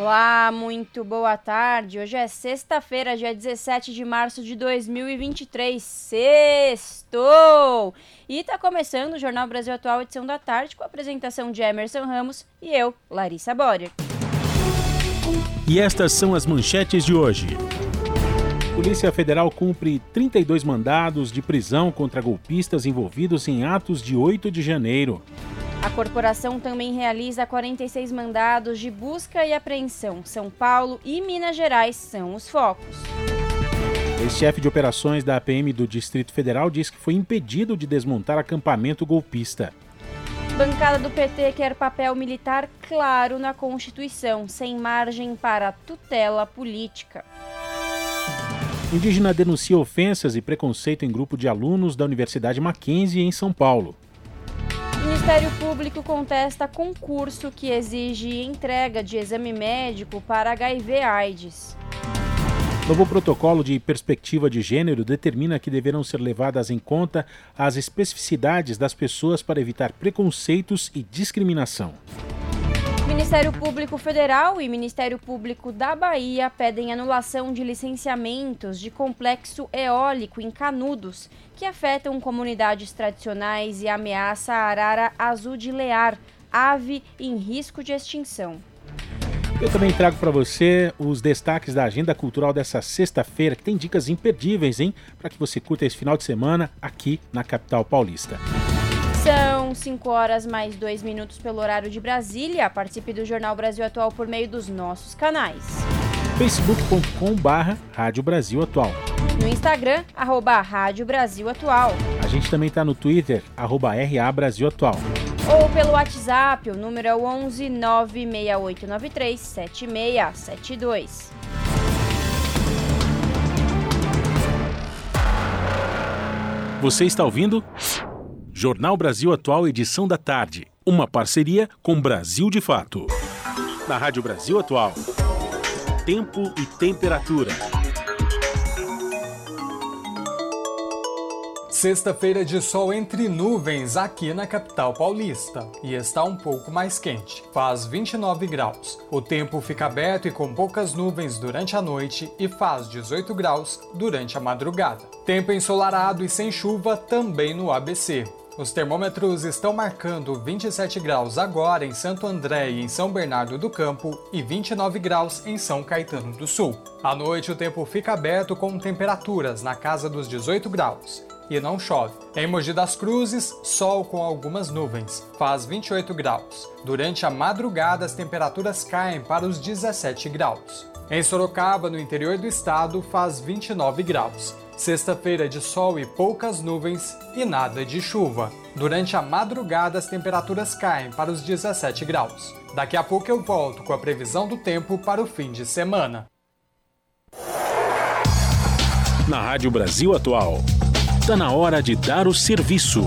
Olá, muito boa tarde. Hoje é sexta-feira, dia 17 de março de 2023. Sextou! E tá começando o Jornal Brasil Atual, edição da tarde, com a apresentação de Emerson Ramos e eu, Larissa Borer. E estas são as manchetes de hoje. Polícia Federal cumpre 32 mandados de prisão contra golpistas envolvidos em atos de 8 de janeiro. A corporação também realiza 46 mandados de busca e apreensão. São Paulo e Minas Gerais são os focos. Ex-chefe de operações da APM do Distrito Federal diz que foi impedido de desmontar acampamento golpista. Bancada do PT quer papel militar claro na Constituição, sem margem para tutela política. Indígena denuncia ofensas e preconceito em grupo de alunos da Universidade Mackenzie, em São Paulo. Ministério Público contesta concurso que exige entrega de exame médico para HIV/AIDS. Novo protocolo de perspectiva de gênero determina que deverão ser levadas em conta as especificidades das pessoas para evitar preconceitos e discriminação. Ministério Público Federal e Ministério Público da Bahia pedem anulação de licenciamentos de complexo eólico em Canudos, que afetam comunidades tradicionais e ameaça a arara azul de lear, ave em risco de extinção. Eu também trago para você os destaques da agenda cultural dessa sexta-feira, que tem dicas imperdíveis, hein? Para que você curta esse final de semana aqui na capital paulista. São 5 horas mais 2 minutos pelo horário de Brasília. Participe do Jornal Brasil Atual por meio dos nossos canais. facebook.com barra Rádio Brasil Atual. No Instagram, arroba Rádio Brasil Atual. A gente também está no Twitter, arroba RA Brasil Atual. Ou pelo WhatsApp, o número é 11 96893 7672. Você está ouvindo? Jornal Brasil Atual, edição da tarde. Uma parceria com Brasil de Fato. Na Rádio Brasil Atual. Tempo e temperatura. Sexta-feira de sol entre nuvens aqui na capital paulista e está um pouco mais quente, faz 29 graus. O tempo fica aberto e com poucas nuvens durante a noite e faz 18 graus durante a madrugada. Tempo ensolarado e sem chuva também no ABC. Os termômetros estão marcando 27 graus agora em Santo André e em São Bernardo do Campo e 29 graus em São Caetano do Sul. À noite o tempo fica aberto com temperaturas na casa dos 18 graus e não chove. Em Mogi das Cruzes, sol com algumas nuvens, faz 28 graus. Durante a madrugada, as temperaturas caem para os 17 graus. Em Sorocaba, no interior do estado, faz 29 graus. Sexta-feira de sol e poucas nuvens e nada de chuva. Durante a madrugada, as temperaturas caem para os 17 graus. Daqui a pouco eu volto com a previsão do tempo para o fim de semana. Na Rádio Brasil Atual. Está na hora de dar o serviço.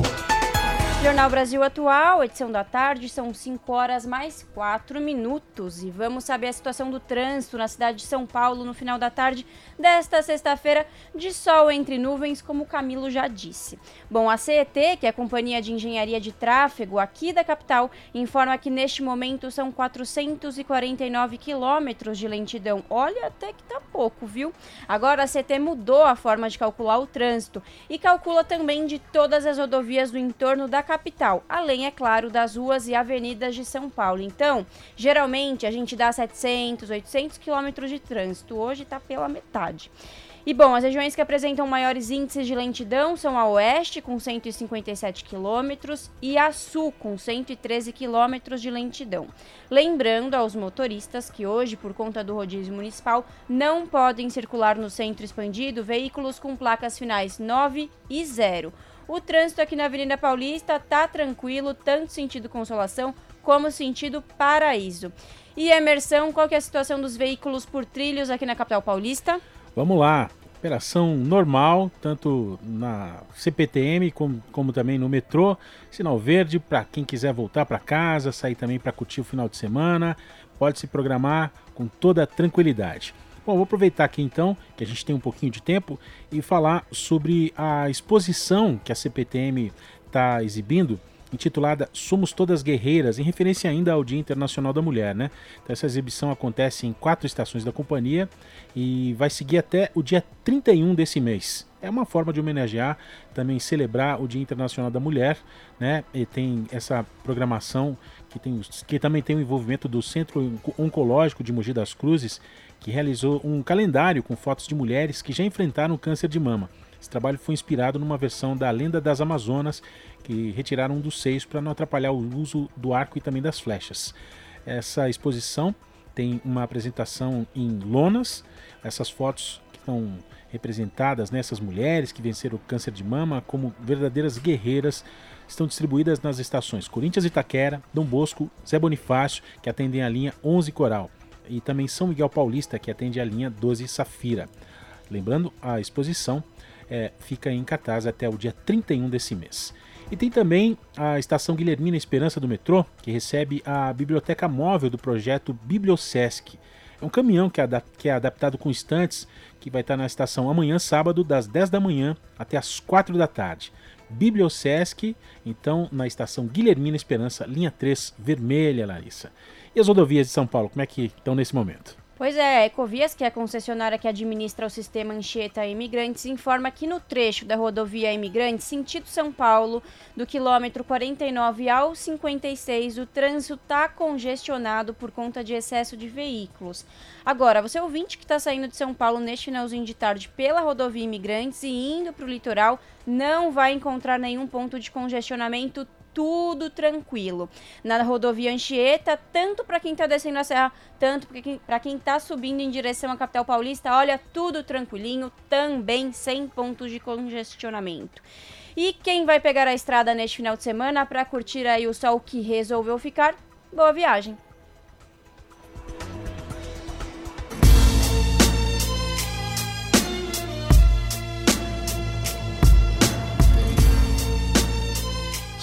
Jornal Brasil Atual, edição da tarde, são 5 horas mais 4 minutos. E vamos saber a situação do trânsito na cidade de São Paulo no final da tarde desta sexta-feira, de sol entre nuvens, como o Camilo já disse. Bom, a CET, que é a Companhia de Engenharia de Tráfego aqui da capital, informa que neste momento são 449 quilômetros de lentidão. Olha, até que tá pouco, viu? Agora a CET mudou a forma de calcular o trânsito e calcula também de todas as rodovias do entorno da capital, além, é claro, das ruas e avenidas de São Paulo. Então, geralmente a gente dá 700, 800 quilômetros de trânsito. Hoje está pela metade. E bom, as regiões que apresentam maiores índices de lentidão são a oeste, com 157 quilômetros, e a sul, com 113 quilômetros de lentidão. Lembrando aos motoristas que hoje, por conta do rodízio municipal, não podem circular no centro expandido veículos com placas finais 9 e 0. O trânsito aqui na Avenida Paulista tá tranquilo, tanto sentido Consolação como sentido Paraíso. E Emerson, qual que é a situação dos veículos por trilhos aqui na capital paulista? Vamos lá. Operação normal, tanto na CPTM como, como também no metrô. Sinal verde para quem quiser voltar para casa, sair também para curtir o final de semana. Pode se programar com toda tranquilidade. Bom, vou aproveitar aqui então, que a gente tem um pouquinho de tempo, e falar sobre a exposição que a CPTM está exibindo intitulada Somos Todas Guerreiras, em referência ainda ao Dia Internacional da Mulher, né? Então essa exibição acontece em quatro estações da companhia e vai seguir até o dia 31 desse mês. É uma forma de homenagear, também celebrar o Dia Internacional da Mulher, né? E tem essa programação que, tem, que também tem o envolvimento do Centro Oncológico de Mogi das Cruzes, que realizou um calendário com fotos de mulheres que já enfrentaram câncer de mama. Esse trabalho foi inspirado numa versão da Lenda das Amazonas, que retiraram um dos seios para não atrapalhar o uso do arco e também das flechas. Essa exposição tem uma apresentação em lonas, essas fotos que estão representadas nessas mulheres que venceram o câncer de mama como verdadeiras guerreiras estão distribuídas nas estações Corinthians Itaquera, Dom Bosco, Zé Bonifácio, que atendem a linha 11 Coral, e também São Miguel Paulista, que atende a linha 12 Safira. Lembrando, a exposição é, fica em cartaz até o dia 31 desse mês. E tem também a estação Guilhermina Esperança do metrô, que recebe a biblioteca móvel do projeto Bibliosesc. É um caminhão que é, que é adaptado com estantes, que vai estar na estação amanhã, sábado, das 10 da manhã até as 4 da tarde. Bibliosesc, então na estação Guilhermina Esperança, linha 3, vermelha, Larissa. E as rodovias de São Paulo, como é que estão nesse momento? Pois é, a Ecovias, que é a concessionária que administra o sistema Anchieta Imigrantes, informa que no trecho da rodovia Imigrantes, sentido São Paulo, do quilômetro 49 ao 56, o trânsito está congestionado por conta de excesso de veículos. Agora, você ouvinte que está saindo de São Paulo neste finalzinho de tarde pela rodovia Imigrantes e indo para o litoral, não vai encontrar nenhum ponto de congestionamento tudo tranquilo. Na rodovia Anchieta, tanto para quem está descendo a serra, tanto para quem está subindo em direção à capital paulista, olha, tudo tranquilinho, também sem pontos de congestionamento. E quem vai pegar a estrada neste final de semana para curtir aí o sol que resolveu ficar, boa viagem!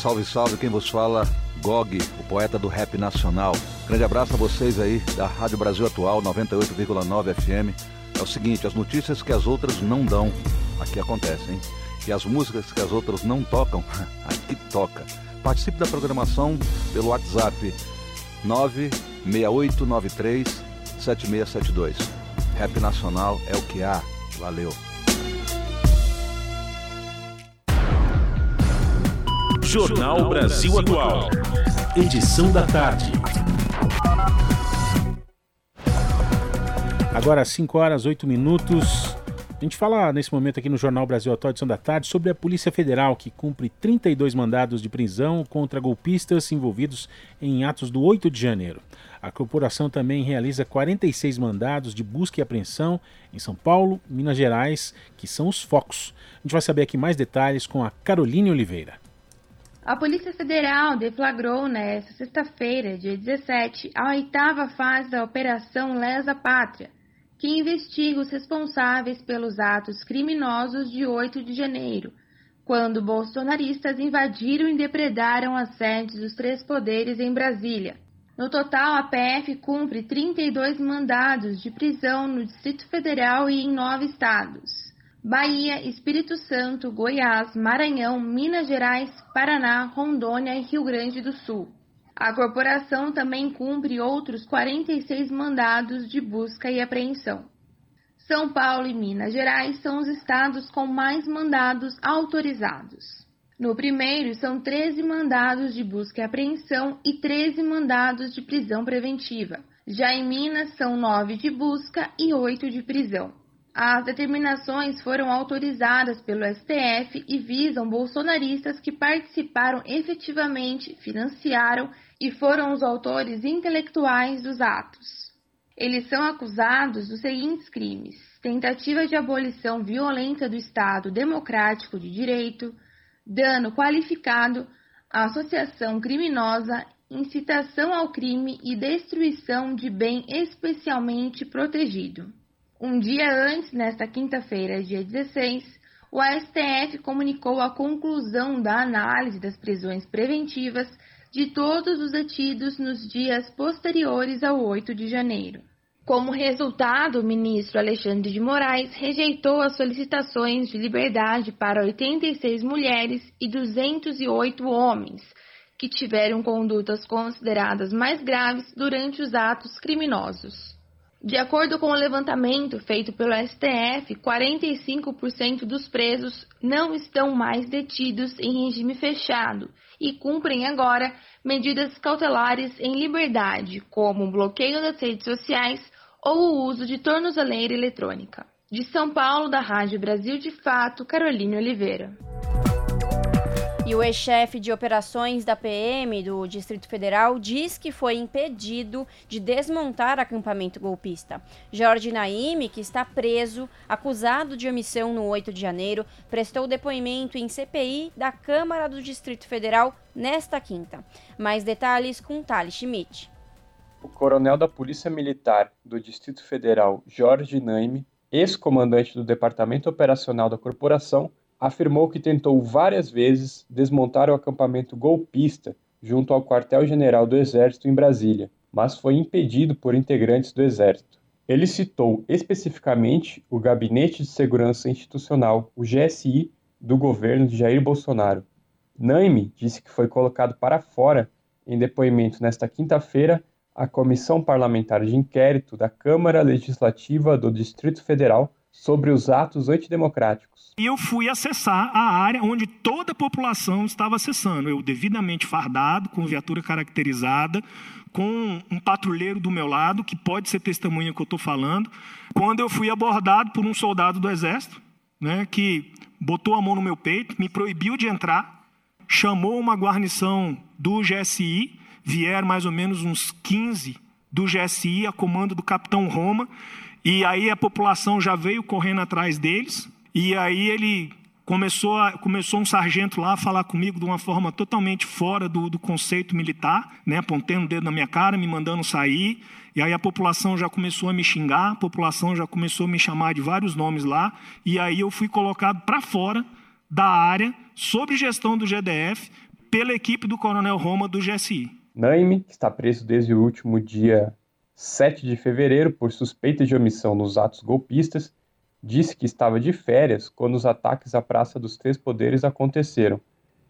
Salve, salve, quem vos fala, Gog, o poeta do rap nacional. Grande abraço a vocês aí da Rádio Brasil Atual 98,9 FM. É o seguinte, as notícias que as outras não dão, aqui acontecem? E as músicas que as outras não tocam, aqui toca. Participe da programação pelo WhatsApp 96893 7672. Rap Nacional é o que há. Valeu. Jornal Brasil Atual. Edição da tarde. Agora 5 horas 8 minutos. A gente fala nesse momento aqui no Jornal Brasil Atual, edição da tarde, sobre a Polícia Federal, que cumpre 32 mandados de prisão contra golpistas envolvidos em atos do 8 de janeiro. A corporação também realiza 46 mandados de busca e apreensão em São Paulo, Minas Gerais, que são os focos. A gente vai saber aqui mais detalhes com a Caroline Oliveira. A Polícia Federal deflagrou nesta sexta-feira, dia 17, a oitava fase da Operação Lesa Pátria, que investiga os responsáveis pelos atos criminosos de 8 de janeiro, quando bolsonaristas invadiram e depredaram as sedes dos três poderes em Brasília. No total, a PF cumpre 32 mandados de prisão no Distrito Federal e em nove estados. Bahia, Espírito Santo, Goiás, Maranhão, Minas Gerais, Paraná, Rondônia e Rio Grande do Sul. A corporação também cumpre outros 46 mandados de busca e apreensão. São Paulo e Minas Gerais são os estados com mais mandados autorizados. No primeiro, são 13 mandados de busca e apreensão e 13 mandados de prisão preventiva. Já em Minas, são 9 de busca e 8 de prisão. As determinações foram autorizadas pelo STF e visam bolsonaristas que participaram efetivamente, financiaram e foram os autores intelectuais dos atos. Eles são acusados dos seguintes crimes: tentativa de abolição violenta do Estado democrático de direito, dano qualificado, associação criminosa, incitação ao crime e destruição de bem especialmente protegido. Um dia antes, nesta quinta-feira, dia 16, o STF comunicou a conclusão da análise das prisões preventivas de todos os detidos nos dias posteriores ao 8 de janeiro. Como resultado, o ministro Alexandre de Moraes rejeitou as solicitações de liberdade para 86 mulheres e 208 homens, que tiveram condutas consideradas mais graves durante os atos criminosos. De acordo com o levantamento feito pelo STF, 45% dos presos não estão mais detidos em regime fechado e cumprem agora medidas cautelares em liberdade, como o bloqueio das redes sociais ou o uso de tornozeleira eletrônica. De São Paulo, da Rádio Brasil de Fato, Caroline Oliveira. E o ex-chefe de operações da PM do Distrito Federal diz que foi impedido de desmontar acampamento golpista. Jorge Naime, que está preso, acusado de omissão no 8 de janeiro, prestou depoimento em CPI da Câmara do Distrito Federal nesta quinta. Mais detalhes com Thales Schmidt. O coronel da Polícia Militar do Distrito Federal, Jorge Naime, ex-comandante do Departamento Operacional da Corporação, afirmou que tentou várias vezes desmontar o acampamento golpista junto ao quartel-general do Exército em Brasília, mas foi impedido por integrantes do Exército. Ele citou especificamente o Gabinete de Segurança Institucional, o GSI, do governo de Jair Bolsonaro. Naime disse que foi colocado para fora, em depoimento nesta quinta-feira, a Comissão Parlamentar de Inquérito da Câmara Legislativa do Distrito Federal sobre os atos antidemocráticos. E eu fui acessar a área onde toda a população estava acessando. Eu devidamente fardado, com viatura caracterizada, com um patrulheiro do meu lado, que pode ser testemunha que eu estou falando, quando eu fui abordado por um soldado do Exército, né, que botou a mão no meu peito, me proibiu de entrar, chamou uma guarnição do GSI, vieram mais ou menos uns 15 do GSI, a comando do capitão Roma, e aí a população já veio correndo atrás deles, e aí ele começou, a, começou um sargento lá a falar comigo de uma forma totalmente fora do, do conceito militar, né, apontando o dedo na minha cara, me mandando sair. E aí a população já começou a me xingar, a população já começou a me chamar de vários nomes lá, e aí eu fui colocado para fora da área, sob gestão do GDF, pela equipe do Coronel Roma do GSI. Naime, que está preso desde o último dia 7 de fevereiro por suspeita de omissão nos atos golpistas, disse que estava de férias quando os ataques à Praça dos Três Poderes aconteceram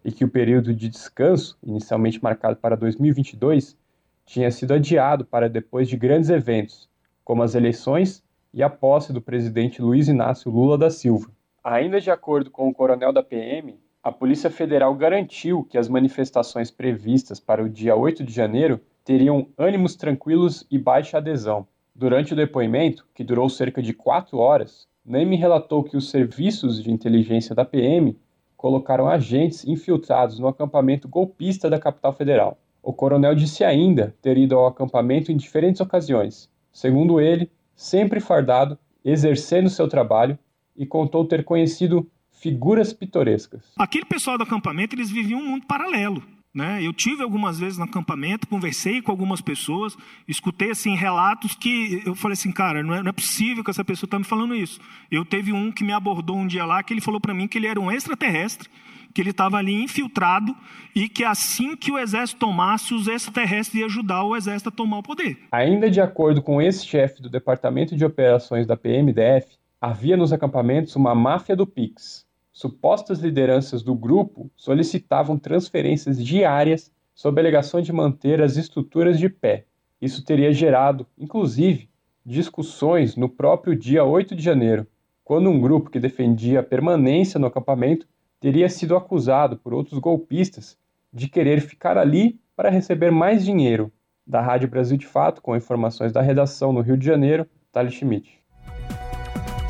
e que o período de descanso, inicialmente marcado para 2022, tinha sido adiado para depois de grandes eventos, como as eleições e a posse do presidente Luiz Inácio Lula da Silva. Ainda de acordo com o coronel da PM, a Polícia Federal garantiu que as manifestações previstas para o dia 8 de janeiro teriam ânimos tranquilos e baixa adesão. Durante o depoimento, que durou cerca de quatro horas, Neme relatou que os serviços de inteligência da PM colocaram agentes infiltrados no acampamento golpista da capital federal. O coronel disse ainda ter ido ao acampamento em diferentes ocasiões, segundo ele, sempre fardado, exercendo seu trabalho, e contou ter conhecido figuras pitorescas. Aquele pessoal do acampamento, eles viviam um mundo paralelo. Né? Eu tive algumas vezes no acampamento, conversei com algumas pessoas, escutei assim relatos que eu falei assim, cara, não é, não é possível que essa pessoa está me falando isso. Eu teve um que me abordou um dia lá que ele falou para mim que ele era um extraterrestre, que ele estava ali infiltrado e que assim que o exército tomasse, os extraterrestres iam ajudar o exército a tomar o poder. Ainda de acordo com esse chefe do Departamento de Operações da PMDF, havia nos acampamentos uma máfia do Pix, supostas lideranças do grupo solicitavam transferências diárias sob alegação de manter as estruturas de pé. Isso teria gerado, inclusive, discussões no próprio dia 8 de janeiro, quando um grupo que defendia a permanência no acampamento teria sido acusado por outros golpistas de querer ficar ali para receber mais dinheiro. Da Rádio Brasil de Fato, com informações da redação no Rio de Janeiro, Thales Schmidt.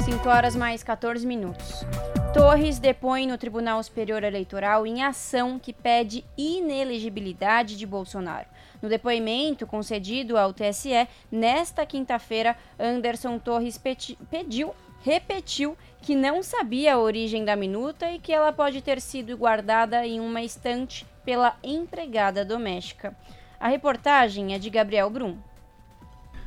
5 horas mais 14 minutos. Torres depõe no Tribunal Superior Eleitoral em ação que pede inelegibilidade de Bolsonaro. No depoimento concedido ao TSE, nesta quinta-feira, Anderson Torres pediu, repetiu que não sabia a origem da minuta e que ela pode ter sido guardada em uma estante pela empregada doméstica. A reportagem é de Gabriel Brum.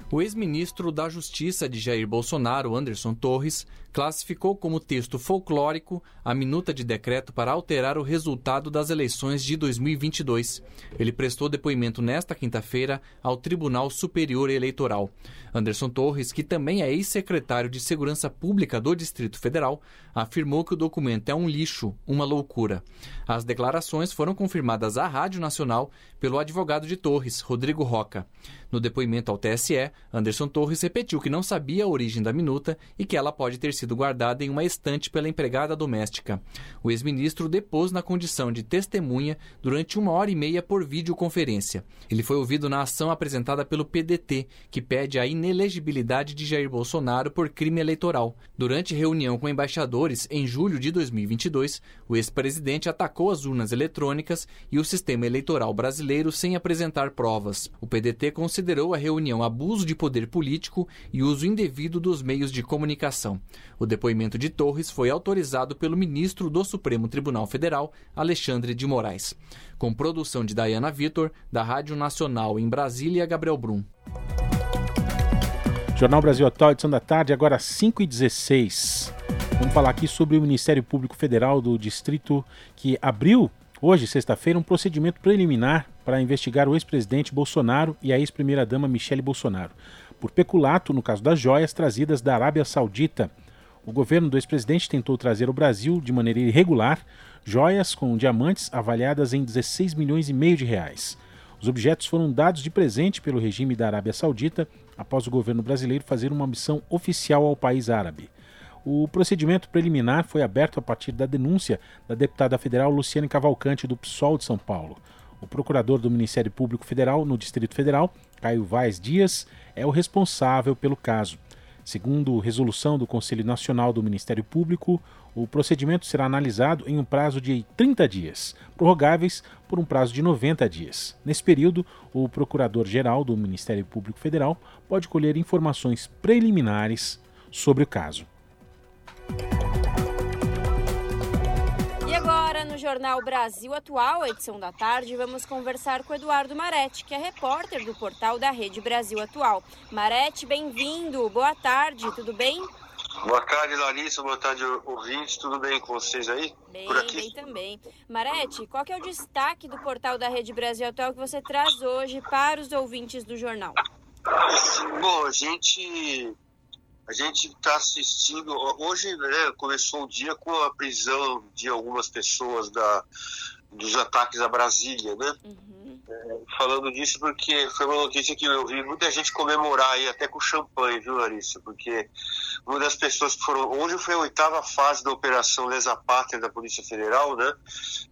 O ex-ministro da Justiça de Jair Bolsonaro, Anderson Torres, classificou como texto folclórico a minuta de decreto para alterar o resultado das eleições de 2022. Ele prestou depoimento nesta quinta-feira ao Tribunal Superior Eleitoral. Anderson Torres, que também é ex-secretário de Segurança Pública do Distrito Federal, afirmou que o documento é um lixo, uma loucura. As declarações foram confirmadas à Rádio Nacional pelo advogado de Torres, Rodrigo Roca. No depoimento ao TSE, Anderson Torres repetiu que não sabia a origem da minuta e que ela pode ter sido guardada em uma estante pela empregada doméstica. O ex-ministro depôs na condição de testemunha durante uma hora e meia por videoconferência. Ele foi ouvido na ação apresentada pelo PDT, que pede a inelegibilidade de Jair Bolsonaro por crime eleitoral. Durante reunião com embaixadores em julho de 2022, o ex-presidente atacou as urnas eletrônicas e o sistema eleitoral brasileiro sem apresentar provas. O PDT considerou a reunião abuso de poder político e uso indevido dos meios de comunicação. O depoimento de Torres foi autorizado pelo ministro do Supremo Tribunal Federal, Alexandre de Moraes. Com produção de Dayana Vitor, da Rádio Nacional em Brasília, Gabriel Brum. Jornal Brasil Atual, edição da tarde, agora 5h16. Vamos falar aqui sobre o Ministério Público Federal do Distrito que abriu hoje, sexta-feira, um procedimento preliminar para investigar o ex-presidente Bolsonaro e a ex-primeira-dama Michele Bolsonaro por peculato no caso das joias trazidas da Arábia Saudita. O governo do ex-presidente tentou trazer ao Brasil, de maneira irregular, joias com diamantes avaliadas em 16 milhões e meio de reais. Os objetos foram dados de presente pelo regime da Arábia Saudita após o governo brasileiro fazer uma missão oficial ao país árabe. O procedimento preliminar foi aberto a partir da denúncia da deputada federal Luciane Cavalcante, do PSOL de São Paulo. O procurador do Ministério Público Federal no Distrito Federal, Caio Vaz Dias, é o responsável pelo caso. Segundo resolução do Conselho Nacional do Ministério Público, o procedimento será analisado em um prazo de 30 dias, prorrogáveis por um prazo de 90 dias. Nesse período, o Procurador-Geral do Ministério Público Federal pode colher informações preliminares sobre o caso. Jornal Brasil Atual, edição da tarde, vamos conversar com Eduardo Marete, que é repórter do portal da Rede Brasil Atual. Marete, bem-vindo. Boa tarde, tudo bem? Boa tarde, Larissa. Boa tarde, ouvintes. Tudo bem com vocês aí? Bem, Por aqui? bem também. Marete, qual é o destaque do portal da Rede Brasil Atual que você traz hoje para os ouvintes do jornal? Bom, a gente a gente está assistindo. Hoje né, começou o dia com a prisão de algumas pessoas da, dos ataques a Brasília, né? Uhum. Falando disso porque foi uma notícia que eu vi muita gente comemorar aí, até com champanhe, viu, Larissa? Porque uma das pessoas que foram. Hoje foi a oitava fase da Operação Lesa Pátria da Polícia Federal, né?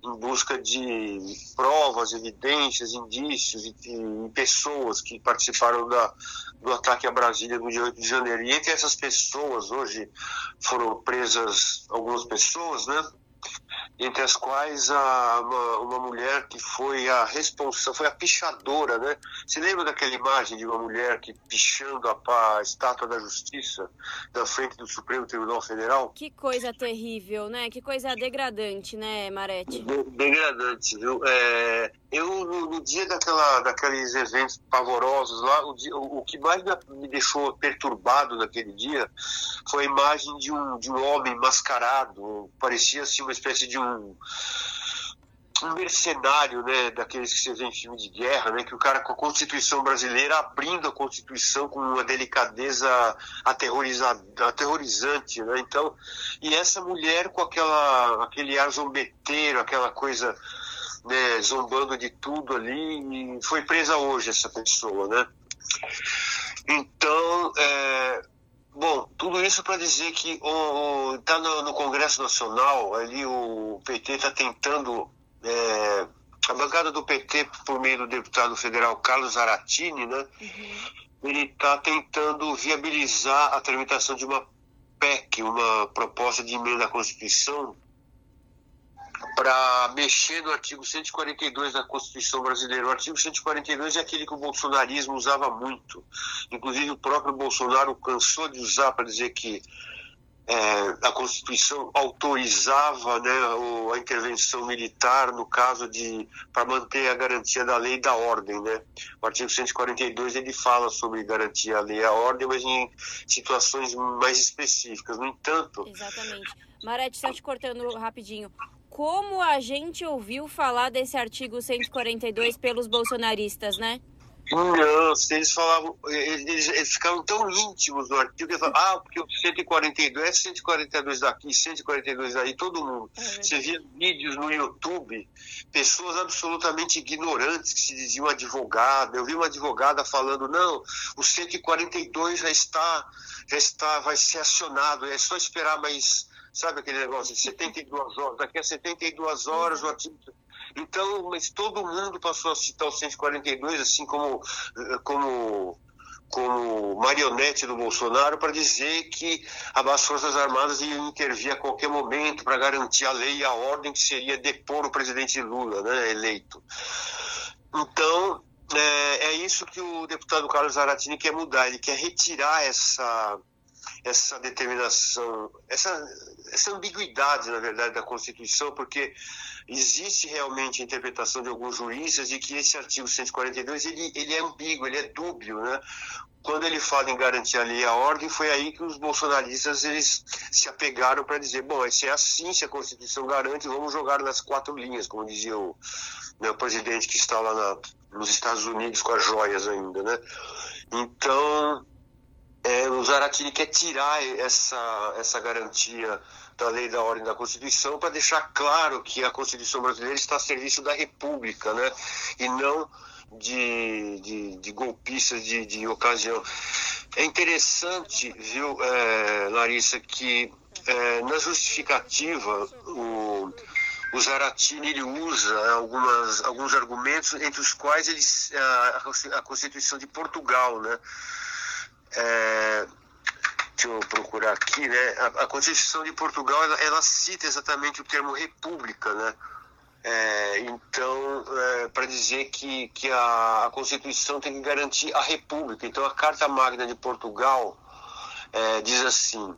Em busca de provas, evidências, indícios e, e pessoas que participaram da, do ataque a Brasília no dia 8 de janeiro. E entre essas pessoas, hoje foram presas algumas pessoas, né? Entre as quais a, uma, uma, mulher que foi a responsável, foi a pichadora, né? Se lembra daquela imagem de uma mulher que pichando a, a estátua da justiça da frente do Supremo Tribunal Federal? Que coisa terrível, né? Que coisa degradante, né, Marete? De, degradante, viu? É, eu, no, no, dia daquela, daqueles eventos pavorosos lá, o, o, o, que mais me deixou perturbado naquele dia foi a imagem de um, de um homem mascarado, parecia assim uma espécie de um um mercenário, né, daqueles que você vê em filme de guerra, né, que o cara com a Constituição brasileira abrindo a Constituição com uma delicadeza aterrorizante, né, então, e essa mulher com aquela, aquele ar zombeteiro, aquela coisa né, zombando de tudo ali, e foi presa hoje essa pessoa, né? Então, é, bom, tudo isso para dizer que está no, no, Congresso Nacional, ali o PT está tentando, é, a bancada do PT, por meio do deputado federal Carlos Aratini, né? Uhum. Ele está tentando viabilizar a tramitação de uma PEC, uma proposta de emenda à Constituição, para mexer no artigo 142 da Constituição brasileira. O artigo 142 é aquele que o bolsonarismo usava muito. Inclusive, o próprio Bolsonaro cansou de usar para dizer que é, a Constituição autorizava né, a intervenção militar no caso de para manter a garantia da lei e da ordem, né? O artigo 142 ele fala sobre garantir a lei e a ordem, mas em situações mais específicas. No entanto, exatamente. Marete, só te cortando rapidinho. Como a gente ouviu falar desse artigo 142 pelos bolsonaristas, né? Não, eles falavam, eles, eles ficaram tão íntimos no artigo que eles falavam, ah, porque o 142 é 142 daqui, 142 daí, todo mundo. É Você via vídeos no YouTube, pessoas absolutamente ignorantes que se diziam advogada. Eu vi uma advogada falando, não, o 142 já está, já está, vai ser acionado, é só esperar mais, sabe aquele negócio de 72 horas, daqui a 72 horas o artigo então, mas todo mundo passou a citar o 142 assim como, como, como marionete do Bolsonaro para dizer que as Forças Armadas iam intervir a qualquer momento para garantir a lei e a ordem que seria depor o presidente Lula, né, eleito. Então, é, é isso que o deputado Carlos Zaratini quer mudar, ele quer retirar essa essa determinação, essa, essa ambiguidade, na verdade, da Constituição, porque existe realmente a interpretação de alguns juízes de que esse artigo 142 ele, ele é ambíguo, ele é dúbio, né? Quando ele fala em garantir a lei e a ordem, foi aí que os bolsonaristas eles se apegaram para dizer, bom, se é assim, se a Constituição garante, vamos jogar nas quatro linhas, como dizia o, né, o presidente que está lá na, nos Estados Unidos com as joias ainda, né? Então, é, o Zaratini quer tirar essa, essa garantia da lei da ordem da Constituição para deixar claro que a Constituição brasileira está a serviço da República, né? E não de, de, de golpistas de, de ocasião. É interessante, viu, é, Larissa, que é, na justificativa o, o Zaratini ele usa algumas, alguns argumentos, entre os quais ele, a, a Constituição de Portugal, né? É, deixa eu procurar aqui, né? A, a Constituição de Portugal ela, ela, cita exatamente o termo república, né? É, então, é, para dizer que, que a, a, Constituição tem que garantir a república. Então, a Carta Magna de Portugal é, diz assim: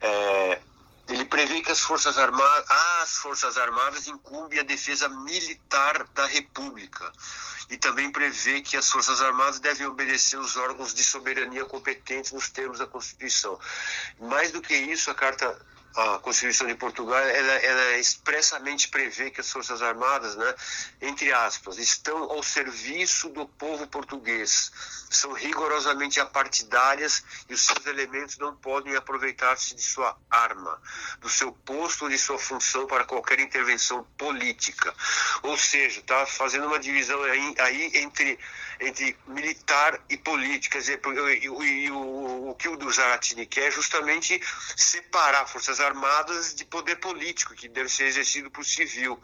é, ele prevê que as Forças Armadas, as Forças Armadas incumbem a defesa militar da República e também prevê que as Forças Armadas devem obedecer os órgãos de soberania competentes nos termos da Constituição. Mais do que isso, a Carta a Constituição de Portugal ela, ela, expressamente prevê que as Forças Armadas, né, entre aspas, estão ao serviço do povo português, são rigorosamente apartidárias e os seus elementos não podem aproveitar-se de sua arma, do seu posto ou de sua função para qualquer intervenção política. Ou seja, está fazendo uma divisão aí, aí entre entre militar e política. Quer dizer, e, e, o, o que o do Zaratini quer é justamente separar Forças Armadas de poder político, que deve ser exercido por civil.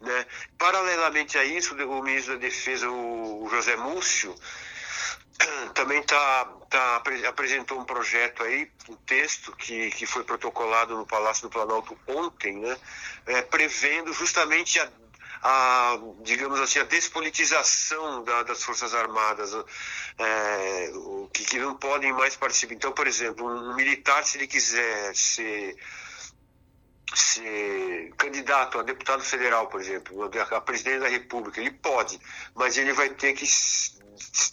Né? Paralelamente a isso, o ministro da Defesa, o José Múcio, também tá, tá, apresentou um projeto aí, um texto que, que foi protocolado no Palácio do Planalto ontem, né, é, prevendo justamente a a, digamos assim, a despolitização da, das Forças Armadas, é, que, que, não podem mais participar. Então, por exemplo, um militar, se ele quiser ser, ser candidato a deputado federal, por exemplo, a presidente da República, ele pode, mas ele vai ter que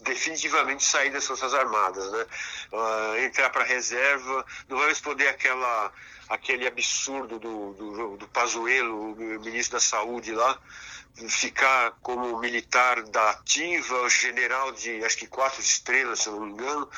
definitivamente sair das Forças Armadas, né? Uh, entrar para a reserva, não vai responder aquela aquele absurdo do, do, do Pazuello, o ministro da Saúde lá, ficar como militar da ativa, general de acho que quatro estrelas, se não me engano,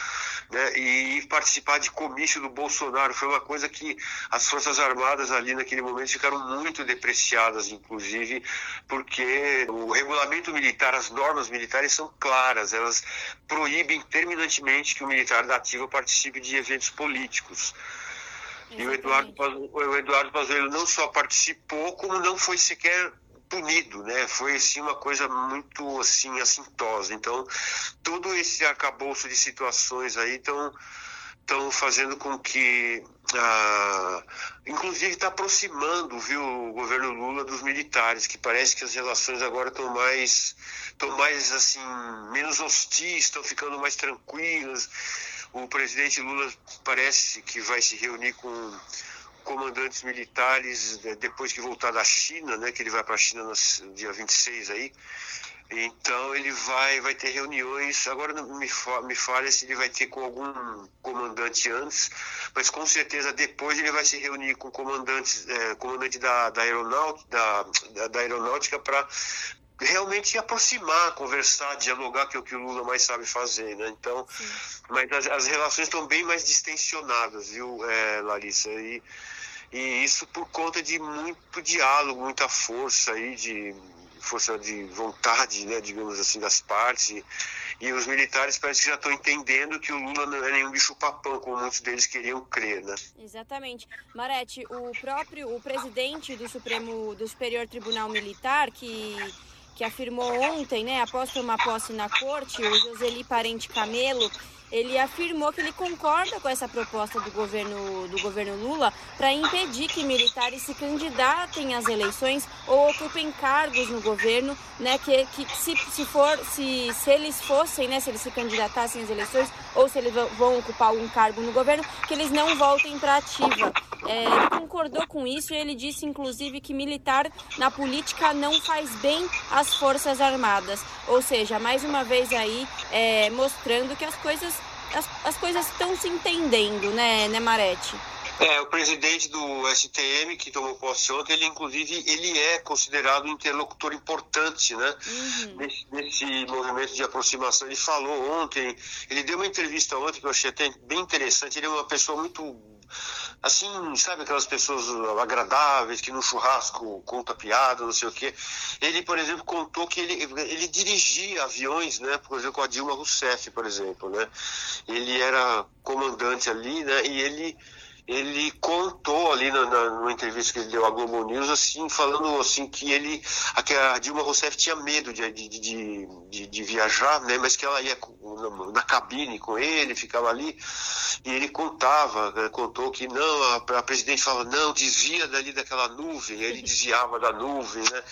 né, e participar de comício do Bolsonaro. Foi uma coisa que as Forças Armadas ali naquele momento ficaram muito depreciadas, inclusive, porque o regulamento militar, as normas militares são claras, elas proíbem terminantemente que o militar da ativa participe de eventos políticos. Exatamente. E o Eduardo, o Eduardo Pazuello não só participou, como não foi sequer punido, né? Foi assim uma coisa muito assim assintosa. Então, todo esse arcabouço de situações aí estão estão fazendo com que ah, inclusive está aproximando viu o governo Lula dos militares que parece que as relações agora estão mais estão mais assim menos hostis estão ficando mais tranquilas o presidente Lula parece que vai se reunir com comandantes militares né, depois que voltar da China, né, que ele vai para a China no dia 26 aí. Então ele vai, vai ter reuniões, agora me, me falha se ele vai ter com algum comandante antes, mas com certeza depois ele vai se reunir com comandantes, é, comandante da, da, aeronáutica, da, da, da aeronáutica para realmente aproximar, conversar, dialogar, que é o que o Lula mais sabe fazer, né? Então, Sim. mas as, as, relações estão bem mais distensionadas, viu, é, Larissa? E, e isso por conta de muito diálogo, muita força aí de força de vontade, né, digamos assim, das partes. E, e os militares parece que já estão entendendo que o Lula não é nenhum bicho-papão, como muitos deles queriam crer, né? Exatamente. Marete, o próprio o presidente do Supremo do Superior Tribunal Militar, que que afirmou ontem, né, após tomar posse na corte, o Joseli Parente Camelo, ele afirmou que ele concorda com essa proposta do governo, do governo Lula para impedir que militares se candidatem às eleições ou ocupem cargos no governo, né? Que, que se, se for, se, se eles fossem, né? Se eles se candidatassem às eleições ou se eles vão ocupar algum cargo no governo, que eles não voltem para ativa. É, ele concordou com isso e ele disse, inclusive, que militar na política não faz bem às Forças Armadas. Ou seja, mais uma vez aí é, mostrando que as coisas as, as coisas estão se entendendo, né, né, Marete? É, o presidente do STM, que tomou posse ontem, ele inclusive ele é considerado um interlocutor importante, né? Uhum. Nesse, nesse, movimento de aproximação. Ele falou ontem, ele deu uma entrevista ontem que eu achei até bem interessante. Ele é uma pessoa muito assim, sabe aquelas pessoas agradáveis que no churrasco conta piada, não sei o quê. Ele, por exemplo, contou que ele, ele dirigia aviões, né, por exemplo, com a Dilma Rousseff, por exemplo, né. Ele era comandante ali, né, e ele ele contou ali na, na, numa entrevista que ele deu à Globo News, assim, falando assim que ele, que a Dilma Rousseff tinha medo de, de, de, de, de viajar, né, mas que ela ia na, na, cabine com ele, ficava ali, e ele contava, né, contou que não, a, a presidente falava, não, desvia dali daquela nuvem, ele desviava da nuvem, né,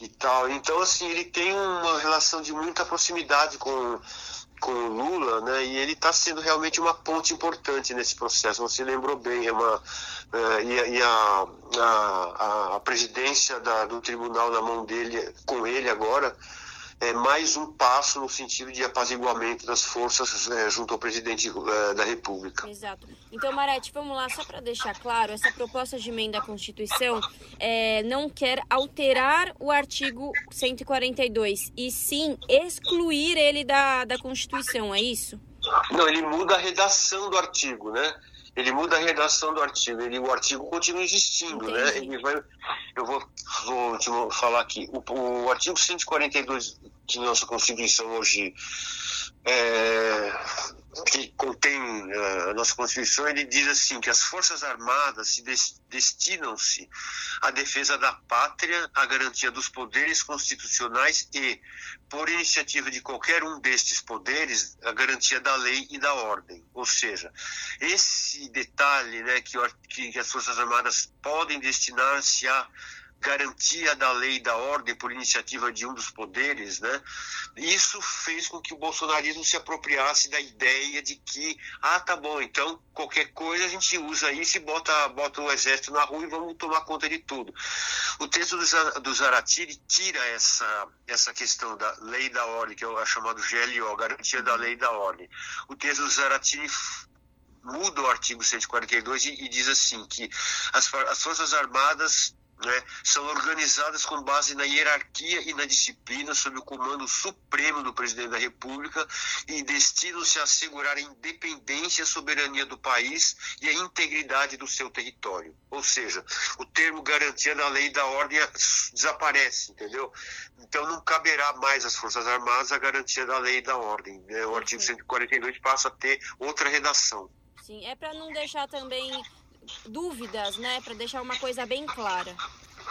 e tal. Então, assim, ele tem uma relação de muita proximidade com com o Lula, né? E ele está sendo realmente uma ponte importante nesse processo. Você lembrou bem, é uma uh, e, e a, a, a, presidência da, do tribunal na mão dele, com ele agora, é mais um passo no sentido de apaziguamento das forças é, junto ao presidente é, da República. Exato. Então, Marete, vamos lá, só para deixar claro, essa proposta de emenda à Constituição é, não quer alterar o artigo 142, e sim excluir ele da, da Constituição, é isso? Não, ele muda a redação do artigo, né? ele muda a redação do artigo, ele, o artigo continua existindo, né? Entendi. né? Ele vai, eu vou, vou te falar aqui, o, o artigo 142 de nossa Constituição hoje é, que contém uh, a nossa Constituição, ele diz assim que as Forças Armadas se destinam-se à defesa da pátria, à garantia dos poderes constitucionais e, por iniciativa de qualquer um destes poderes, a garantia da lei e da ordem. Ou seja, esse detalhe né, que, que as Forças Armadas podem destinar-se a garantia da lei e da ordem por iniciativa de um dos poderes, né? Isso fez com que o bolsonarismo se apropriasse da ideia de que, ah, tá bom, então qualquer coisa a gente usa isso e bota, bota o exército na rua e vamos tomar conta de tudo. O texto do, Zaratiri tira essa, essa questão da lei e da ordem, que é chamado GLO, Garantia da Lei e da Ordem. O texto do Zaratiri muda o artigo 142 e, e diz assim que as, as Forças Armadas né, são organizadas com base na hierarquia e na disciplina sob o comando supremo do presidente da República e destinam-se a assegurar a independência e a soberania do país e a integridade do seu território. Ou seja, o termo garantia da lei da ordem desaparece, entendeu? Então não caberá mais às Forças Armadas a garantia da lei e da ordem. Né? O artigo 142 passa a ter outra redação. Sim, é para não deixar também dúvidas, né, para deixar uma coisa bem clara.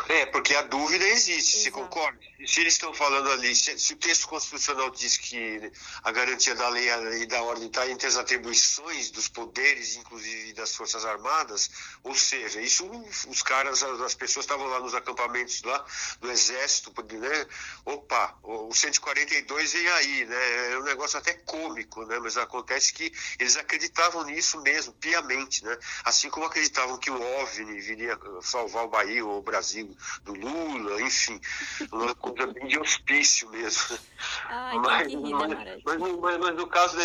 É, porque a dúvida existe, Exato. você concorda? Se eles estão falando ali, se, se, o texto constitucional diz que a garantia da lei e da ordem está entre as atribuições dos poderes, inclusive das Forças Armadas, ou seja, isso os caras, as pessoas estavam lá nos acampamentos lá do Exército, né? Opa, o 142 vem aí, né? É um negócio até cômico, né? Mas acontece que eles acreditavam nisso mesmo, piamente, né? Assim como acreditavam que o OVNI viria salvar o Bahia ou o Brasil do Lula, enfim, uma coisa bem de hospício mesmo. Ai, mas, rir, né, mas, mas, mas, mas, no, caso da,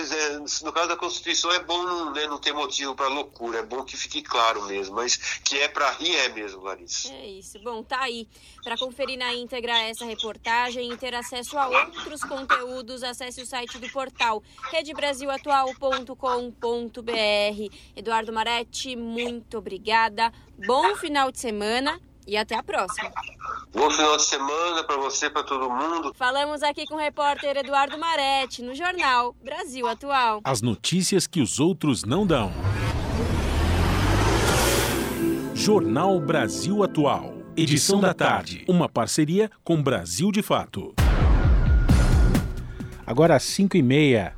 no caso da Constituição é bom não, né, não ter motivo para loucura, é bom que fique claro mesmo, mas que é para rir é mesmo, Larissa. É isso. Bom, tá aí. Para conferir na íntegra essa reportagem e ter acesso a outros conteúdos, acesse o site do portal redebrasilatual.com.br. Eduardo Maretti, muito obrigada. Bom final de semana e até a próxima. Bom final de semana para você, para todo mundo. Falamos aqui com o repórter Eduardo Maretti no jornal Brasil Atual. As notícias que os outros não dão. Jornal Brasil Atual. Edição da tarde. Uma parceria com Brasil de Fato. Agora às 5 e meia.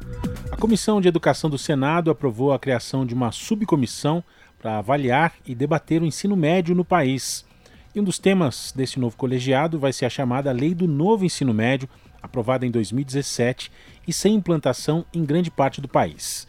A Comissão de Educação do Senado aprovou a criação de uma subcomissão para avaliar e debater o ensino médio no país. Um dos temas desse novo colegiado vai ser a chamada Lei do Novo Ensino Médio, aprovada em 2017 e sem implantação em grande parte do país.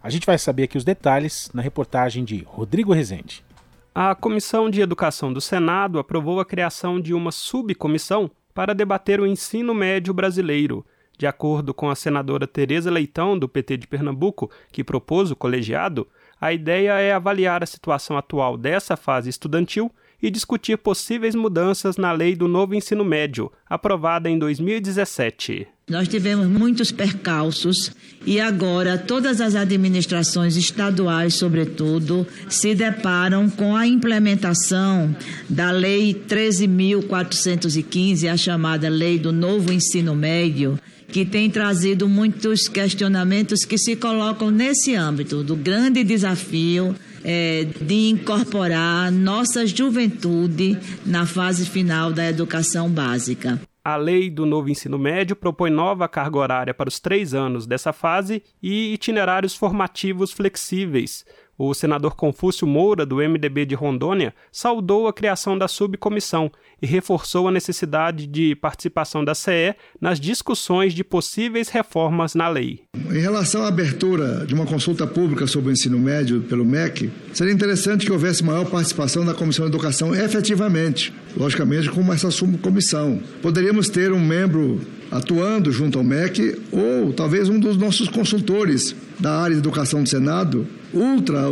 A gente vai saber aqui os detalhes na reportagem de Rodrigo Rezende. A Comissão de Educação do Senado aprovou a criação de uma subcomissão para debater o ensino médio brasileiro. De acordo com a senadora Tereza Leitão, do PT de Pernambuco, que propôs o colegiado, a ideia é avaliar a situação atual dessa fase estudantil e discutir possíveis mudanças na lei do novo ensino médio, aprovada em 2017. Nós tivemos muitos percalços e agora todas as administrações estaduais, sobretudo, se deparam com a implementação da Lei 13.415, a chamada Lei do Novo Ensino Médio, que tem trazido muitos questionamentos que se colocam nesse âmbito do grande desafio é, de incorporar nossa juventude na fase final da educação básica. A lei do novo ensino médio propõe nova carga horária para os três anos dessa fase e itinerários formativos flexíveis, o senador Confúcio Moura, do MDB de Rondônia, saudou a criação da subcomissão e reforçou a necessidade de participação da CE nas discussões de possíveis reformas na lei. Em relação à abertura de uma consulta pública sobre o ensino médio pelo MEC, seria interessante que houvesse maior participação da Comissão de Educação efetivamente, logicamente com essa subcomissão. Poderíamos ter um membro atuando junto ao MEC ou talvez um dos nossos consultores da área de educação do Senado ultra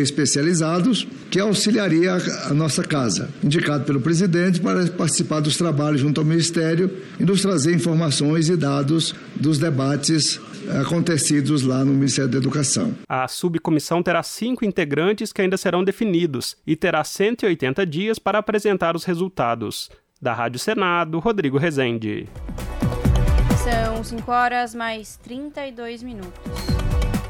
especializados que auxiliaria a nossa casa, indicado pelo presidente para participar dos trabalhos junto ao Ministério e nos trazer informações e dados dos debates acontecidos lá no Ministério da Educação. A subcomissão terá cinco integrantes que ainda serão definidos e terá 180 dias para apresentar os resultados. Da Rádio Senado, Rodrigo Rezende. São 5 horas mais 32 minutos.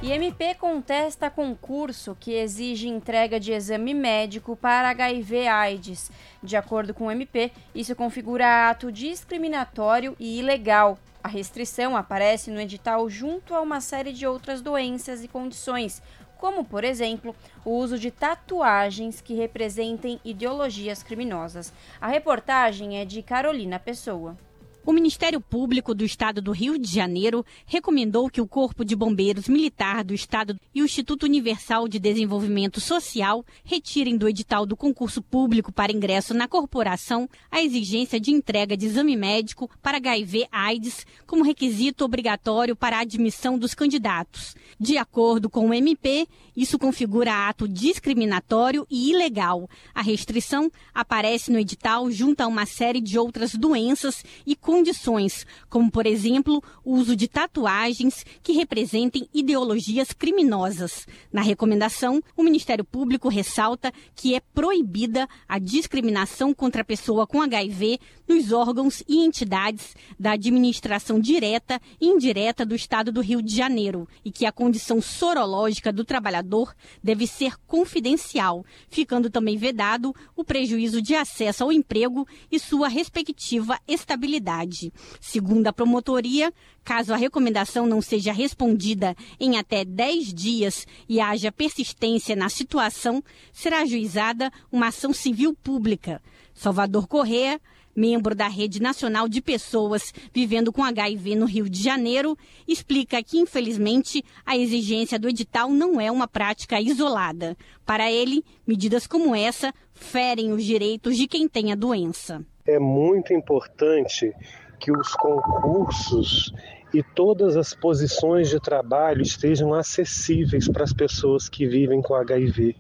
IMP contesta concurso que exige entrega de exame médico para HIV/AIDS. De acordo com o MP, isso configura ato discriminatório e ilegal. A restrição aparece no edital junto a uma série de outras doenças e condições, como, por exemplo, o uso de tatuagens que representem ideologias criminosas. A reportagem é de Carolina Pessoa. O Ministério Público do Estado do Rio de Janeiro recomendou que o Corpo de Bombeiros Militar do Estado e o Instituto Universal de Desenvolvimento Social retirem do edital do concurso público para ingresso na corporação a exigência de entrega de exame médico para HIV/AIDS como requisito obrigatório para a admissão dos candidatos. De acordo com o MP, isso configura ato discriminatório e ilegal. A restrição aparece no edital junto a uma série de outras doenças e condições, como, por exemplo, o uso de tatuagens que representem ideologias criminosas. Na recomendação, o Ministério Público ressalta que é proibida a discriminação contra a pessoa com HIV nos órgãos e entidades da administração direta e indireta do Estado do Rio de Janeiro e que a condição sorológica do trabalhador deve ser confidencial, ficando também vedado o prejuízo de acesso ao emprego e sua respectiva estabilidade. Segundo a promotoria, caso a recomendação não seja respondida em até 10 dias e haja persistência na situação, será ajuizada uma ação civil pública. Salvador Correa membro da Rede Nacional de Pessoas Vivendo com HIV no Rio de Janeiro, explica que, infelizmente, a exigência do edital não é uma prática isolada. Para ele, medidas como essa ferem os direitos de quem tem a doença. É muito importante que os concursos e todas as posições de trabalho estejam acessíveis para as pessoas que vivem com HIV.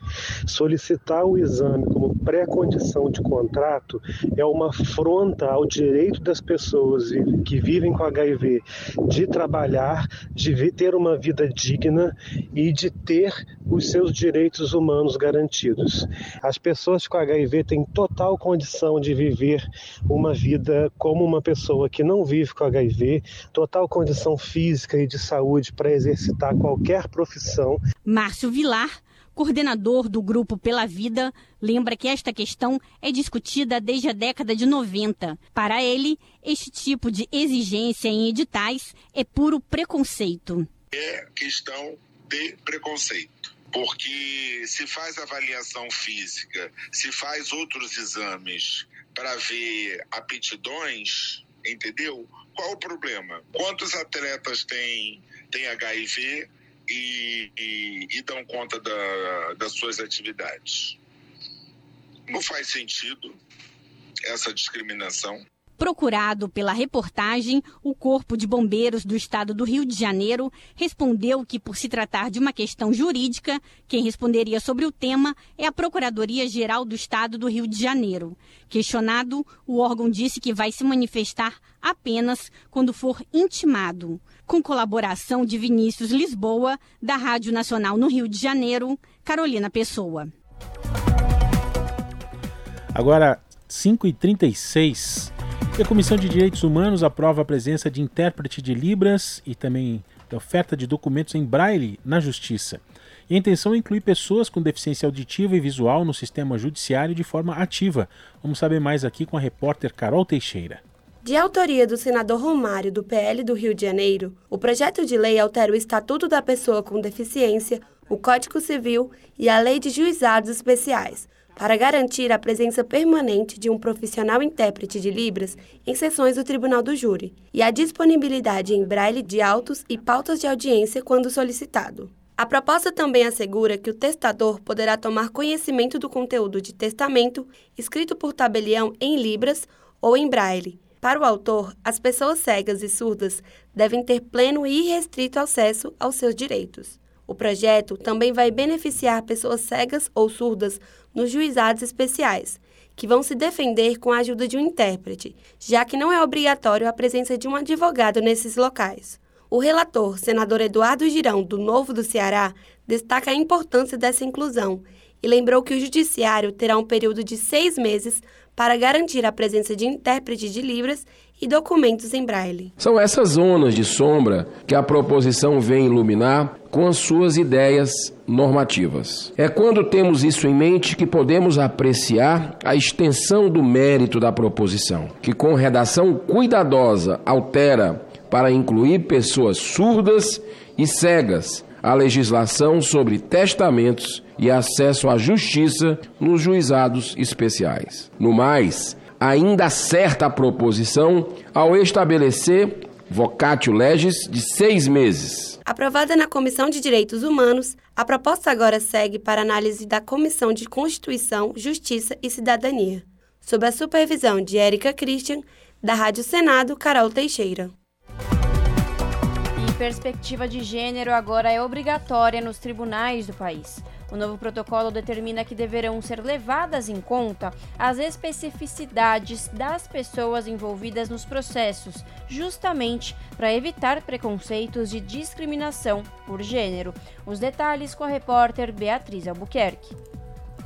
Solicitar o exame como pré-condição de contrato é uma afronta ao direito das pessoas que vivem com HIV de trabalhar, de ter uma vida digna e de ter os seus direitos humanos garantidos. As pessoas com HIV têm total condição de viver uma vida como uma pessoa que não vive com HIV, total condição física e de saúde para exercitar qualquer profissão. Márcio Vilar coordenador do Grupo Pela Vida, lembra que esta questão é discutida desde a década de 90. Para ele, este tipo de exigência em editais é puro preconceito. É questão de preconceito. Porque se faz avaliação física, se faz outros exames para ver aptidões, entendeu? Qual o problema? Quantos atletas têm, têm HIV e, e, e dão conta da, das suas atividades? Não faz sentido essa discriminação. Procurado pela reportagem, o Corpo de Bombeiros do Estado do Rio de Janeiro respondeu que, por se tratar de uma questão jurídica, quem responderia sobre o tema é a Procuradoria-Geral do Estado do Rio de Janeiro. Questionado, o órgão disse que vai se manifestar apenas quando for intimado. Com colaboração de Vinícius Lisboa, da Rádio Nacional no Rio de Janeiro, Carolina Pessoa. Agora, 5h36. E a Comissão de Direitos Humanos aprova a presença de intérprete de Libras e também da oferta de documentos em braille na Justiça. E a intenção é incluir pessoas com deficiência auditiva e visual no sistema judiciário de forma ativa. Vamos saber mais aqui com a repórter Carol Teixeira. De autoria do senador Romário, do PL do Rio de Janeiro, o projeto de lei altera o Estatuto da Pessoa com Deficiência, o Código Civil e a Lei de Juizados Especiais, para garantir a presença permanente de um profissional intérprete de Libras em sessões do Tribunal do Júri e a disponibilidade em braille de autos e pautas de audiência quando solicitado. A proposta também assegura que o testador poderá tomar conhecimento do conteúdo de testamento escrito por tabelião em Libras ou em braille. Para o autor, as pessoas cegas e surdas devem ter pleno e irrestrito acesso aos seus direitos. O projeto também vai beneficiar pessoas cegas ou surdas nos juizados especiais, que vão se defender com a ajuda de um intérprete, já que não é obrigatório a presença de um advogado nesses locais. O relator, senador Eduardo Girão, do Novo do Ceará, destaca a importância dessa inclusão e lembrou que o Judiciário terá um período de seis meses para garantir a presença de intérprete de Libras e documentos em braille. São essas zonas de sombra que a proposição vem iluminar com as suas ideias normativas. É quando temos isso em mente que podemos apreciar a extensão do mérito da proposição, que com redação cuidadosa altera para incluir pessoas surdas e cegas a legislação sobre testamentos e acesso à justiça nos juizados especiais. No mais, ainda acerta a proposição ao estabelecer vocatio legis de seis meses. Aprovada na Comissão de Direitos Humanos, a proposta agora segue para análise da Comissão de Constituição, Justiça e Cidadania, sob a supervisão de Érica Christian, da Rádio Senado, Carol Teixeira perspectiva de gênero agora é obrigatória nos tribunais do país. O novo protocolo determina que deverão ser levadas em conta as especificidades das pessoas envolvidas nos processos, justamente para evitar preconceitos de discriminação por gênero. Os detalhes com a repórter Beatriz Albuquerque.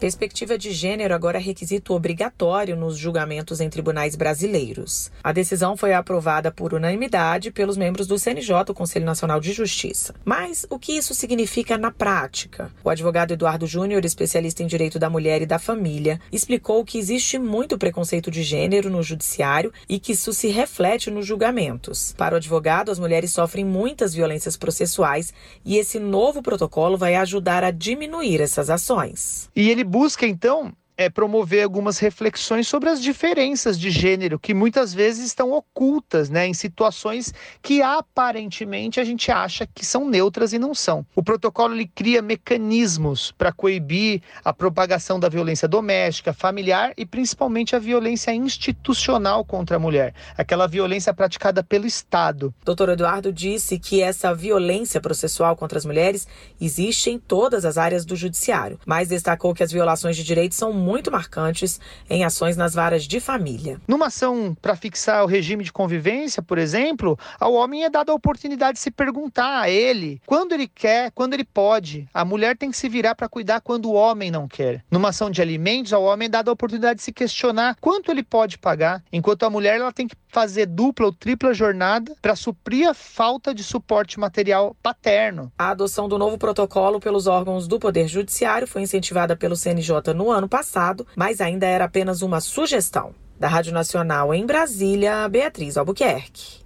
Perspectiva de gênero agora é requisito obrigatório nos julgamentos em tribunais brasileiros. A decisão foi aprovada por unanimidade pelos membros do CNJ, o Conselho Nacional de Justiça. Mas o que isso significa na prática? O advogado Eduardo Júnior, especialista em direito da mulher e da família, explicou que existe muito preconceito de gênero no judiciário e que isso se reflete nos julgamentos. Para o advogado, as mulheres sofrem muitas violências processuais e esse novo protocolo vai ajudar a diminuir essas ações. E ele busca, então, é promover algumas reflexões sobre as diferenças de gênero que muitas vezes estão ocultas, né, em situações que aparentemente a gente acha que são neutras e não são. O protocolo ele cria mecanismos para coibir a propagação da violência doméstica, familiar e principalmente a violência institucional contra a mulher, aquela violência praticada pelo Estado. Doutor Eduardo disse que essa violência processual contra as mulheres existe em todas as áreas do judiciário, mas destacou que as violações de direitos são muito marcantes em ações nas varas de família. Numa ação para fixar o regime de convivência, por exemplo, ao homem é dada a oportunidade de se perguntar a ele quando ele quer, quando ele pode. A mulher tem que se virar para cuidar quando o homem não quer. Numa ação de alimentos, ao homem é dada a oportunidade de se questionar quanto ele pode pagar, enquanto a mulher ela tem que fazer dupla ou tripla jornada para suprir a falta de suporte material paterno. A adoção do novo protocolo pelos órgãos do Poder Judiciário foi incentivada pelo CNJ no ano passado, mas ainda era apenas uma sugestão. Da Rádio Nacional em Brasília, Beatriz Albuquerque.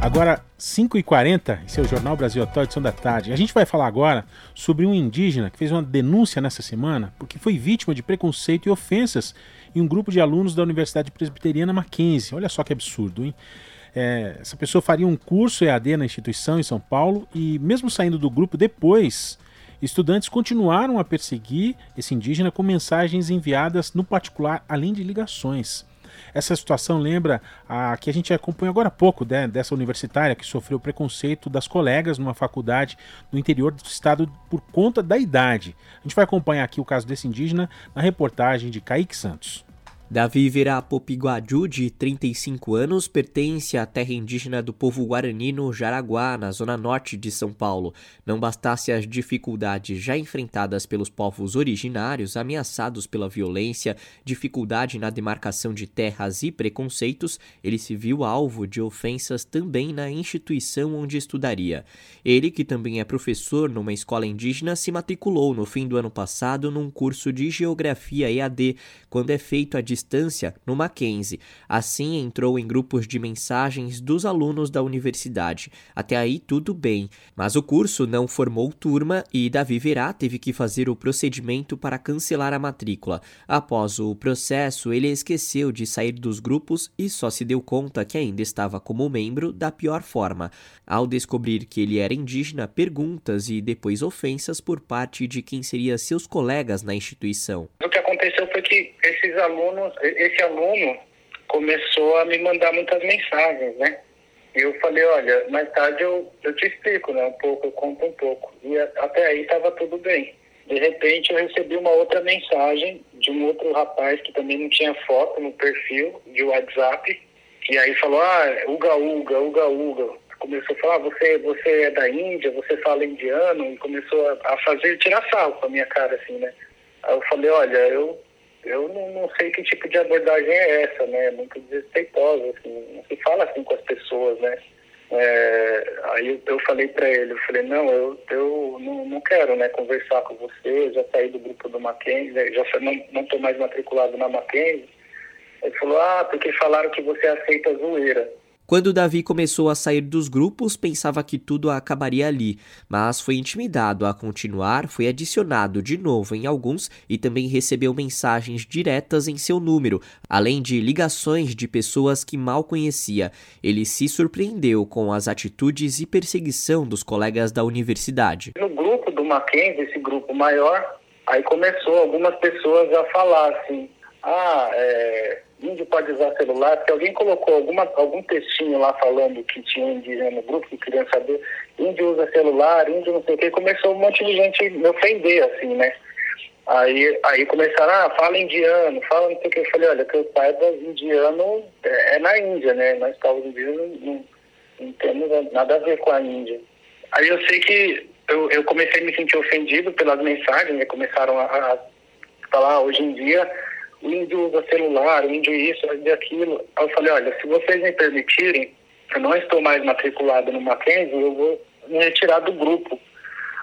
Agora, 5h40, esse é o Jornal Brasil Atual, edição da tarde. A gente vai falar agora sobre um indígena que fez uma denúncia nessa semana porque foi vítima de preconceito e ofensas em um grupo de alunos da Universidade Presbiteriana Mackenzie. Olha só que absurdo, hein? É, essa pessoa faria um curso EAD na instituição em São Paulo e, mesmo saindo do grupo depois, estudantes continuaram a perseguir esse indígena com mensagens enviadas no particular, além de ligações. Essa situação lembra a que a gente acompanha agora há pouco, né, dessa universitária que sofreu preconceito das colegas numa faculdade no interior do estado por conta da idade. A gente vai acompanhar aqui o caso desse indígena na reportagem de Kaique Santos. Davi Verapopiguaju, de 35 anos, pertence à terra indígena do povo guarani no Jaraguá, na zona norte de São Paulo. Não bastasse as dificuldades já enfrentadas pelos povos originários, ameaçados pela violência, dificuldade na demarcação de terras e preconceitos, ele se viu alvo de ofensas também na instituição onde estudaria. Ele, que também é professor numa escola indígena, se matriculou no fim do ano passado num curso de Geografia EAD, quando é feito a distância no Mackenzie. Assim, entrou em grupos de mensagens dos alunos da universidade. Até aí, tudo bem. Mas o curso não formou turma e Davi Verá teve que fazer o procedimento para cancelar a matrícula. Após o processo, ele esqueceu de sair dos grupos e só se deu conta que ainda estava como membro da pior forma. Ao descobrir que ele era indígena, perguntas e depois ofensas por parte de quem seria seus colegas na instituição. O que aconteceu foi que esses alunos, esse aluno começou a me mandar muitas mensagens, né? E eu falei, olha, mais tarde eu, eu te explico, né? Um pouco, eu conto um pouco. E até aí estava tudo bem. De repente eu recebi uma outra mensagem de um outro rapaz que também não tinha foto no perfil de WhatsApp. E aí falou, ah, uga, uga, uga, uga. Começou a falar, ah, você, você é da Índia, você fala indiano. E começou a, a fazer, tirar sal com a minha cara, assim, né? Aí eu falei, olha, eu eu não, não, sei que tipo de abordagem é essa, né? É muito desrespeitosa, assim, não se fala assim com as pessoas, né? É, aí eu, falei para ele, eu falei, não, eu, eu não, não, quero né, conversar com você, já saí do grupo do Mackenzie, já não, não tô mais matriculado na Mackenzie. Ele falou, ah, porque falaram que você aceita zoeira. Quando Davi começou a sair dos grupos, pensava que tudo acabaria ali, mas foi intimidado a continuar, foi adicionado de novo em alguns e também recebeu mensagens diretas em seu número, além de ligações de pessoas que mal conhecia. Ele se surpreendeu com as atitudes e perseguição dos colegas da universidade. No grupo do Mackenzie, esse grupo maior, aí começou algumas pessoas a falar assim: ah, é, índio pode usar celular, porque alguém colocou alguma, algum textinho lá falando que tinha indígena no grupo, que queriam saber, índio usa celular, índio não sei o que, começou um monte de gente me ofender, assim, né? Aí, aí começaram, ah, fala indiano, fala não sei o que. Eu falei, olha, que eu saiba, indiano é, é na Índia, né? Nós povos indígenas não, não temos nada a ver com a Índia. Aí eu sei que eu, eu comecei a me sentir ofendido pelas mensagens, né? Começaram a, a falar, hoje em dia, o índio usa celular, o índio isso, o índio aquilo. Aí eu falei, olha, se vocês me permitirem, eu não estou mais matriculado no Mackenzie, eu vou me retirar do grupo.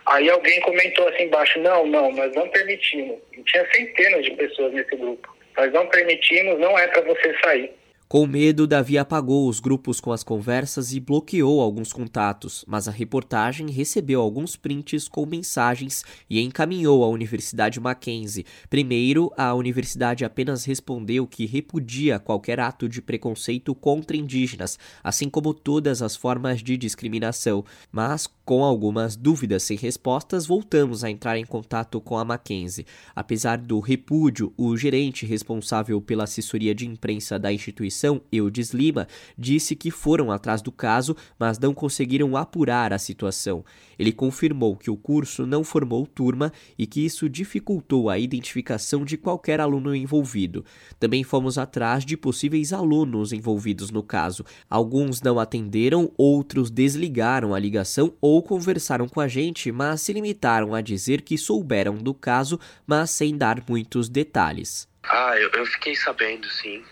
Aí alguém comentou assim embaixo, não, não, nós não permitimos. E tinha centenas de pessoas nesse grupo. Nós não permitimos, não é para você sair. Com medo, Davi apagou os grupos com as conversas e bloqueou alguns contatos, mas a reportagem recebeu alguns prints com mensagens e encaminhou à Universidade Mackenzie. Primeiro, a universidade apenas respondeu que repudia qualquer ato de preconceito contra indígenas, assim como todas as formas de discriminação. Mas, com algumas dúvidas sem respostas, voltamos a entrar em contato com a Mackenzie. Apesar do repúdio, o gerente responsável pela assessoria de imprensa da instituição instituição, Eudes Lima, disse que foram atrás do caso, mas não conseguiram apurar a situação. Ele confirmou que o curso não formou turma e que isso dificultou a identificação de qualquer aluno envolvido. Também fomos atrás de possíveis alunos envolvidos no caso. Alguns não atenderam, outros desligaram a ligação ou conversaram com a gente, mas se limitaram a dizer que souberam do caso, mas sem dar muitos detalhes. Ah, eu, eu fiquei sabendo, sim.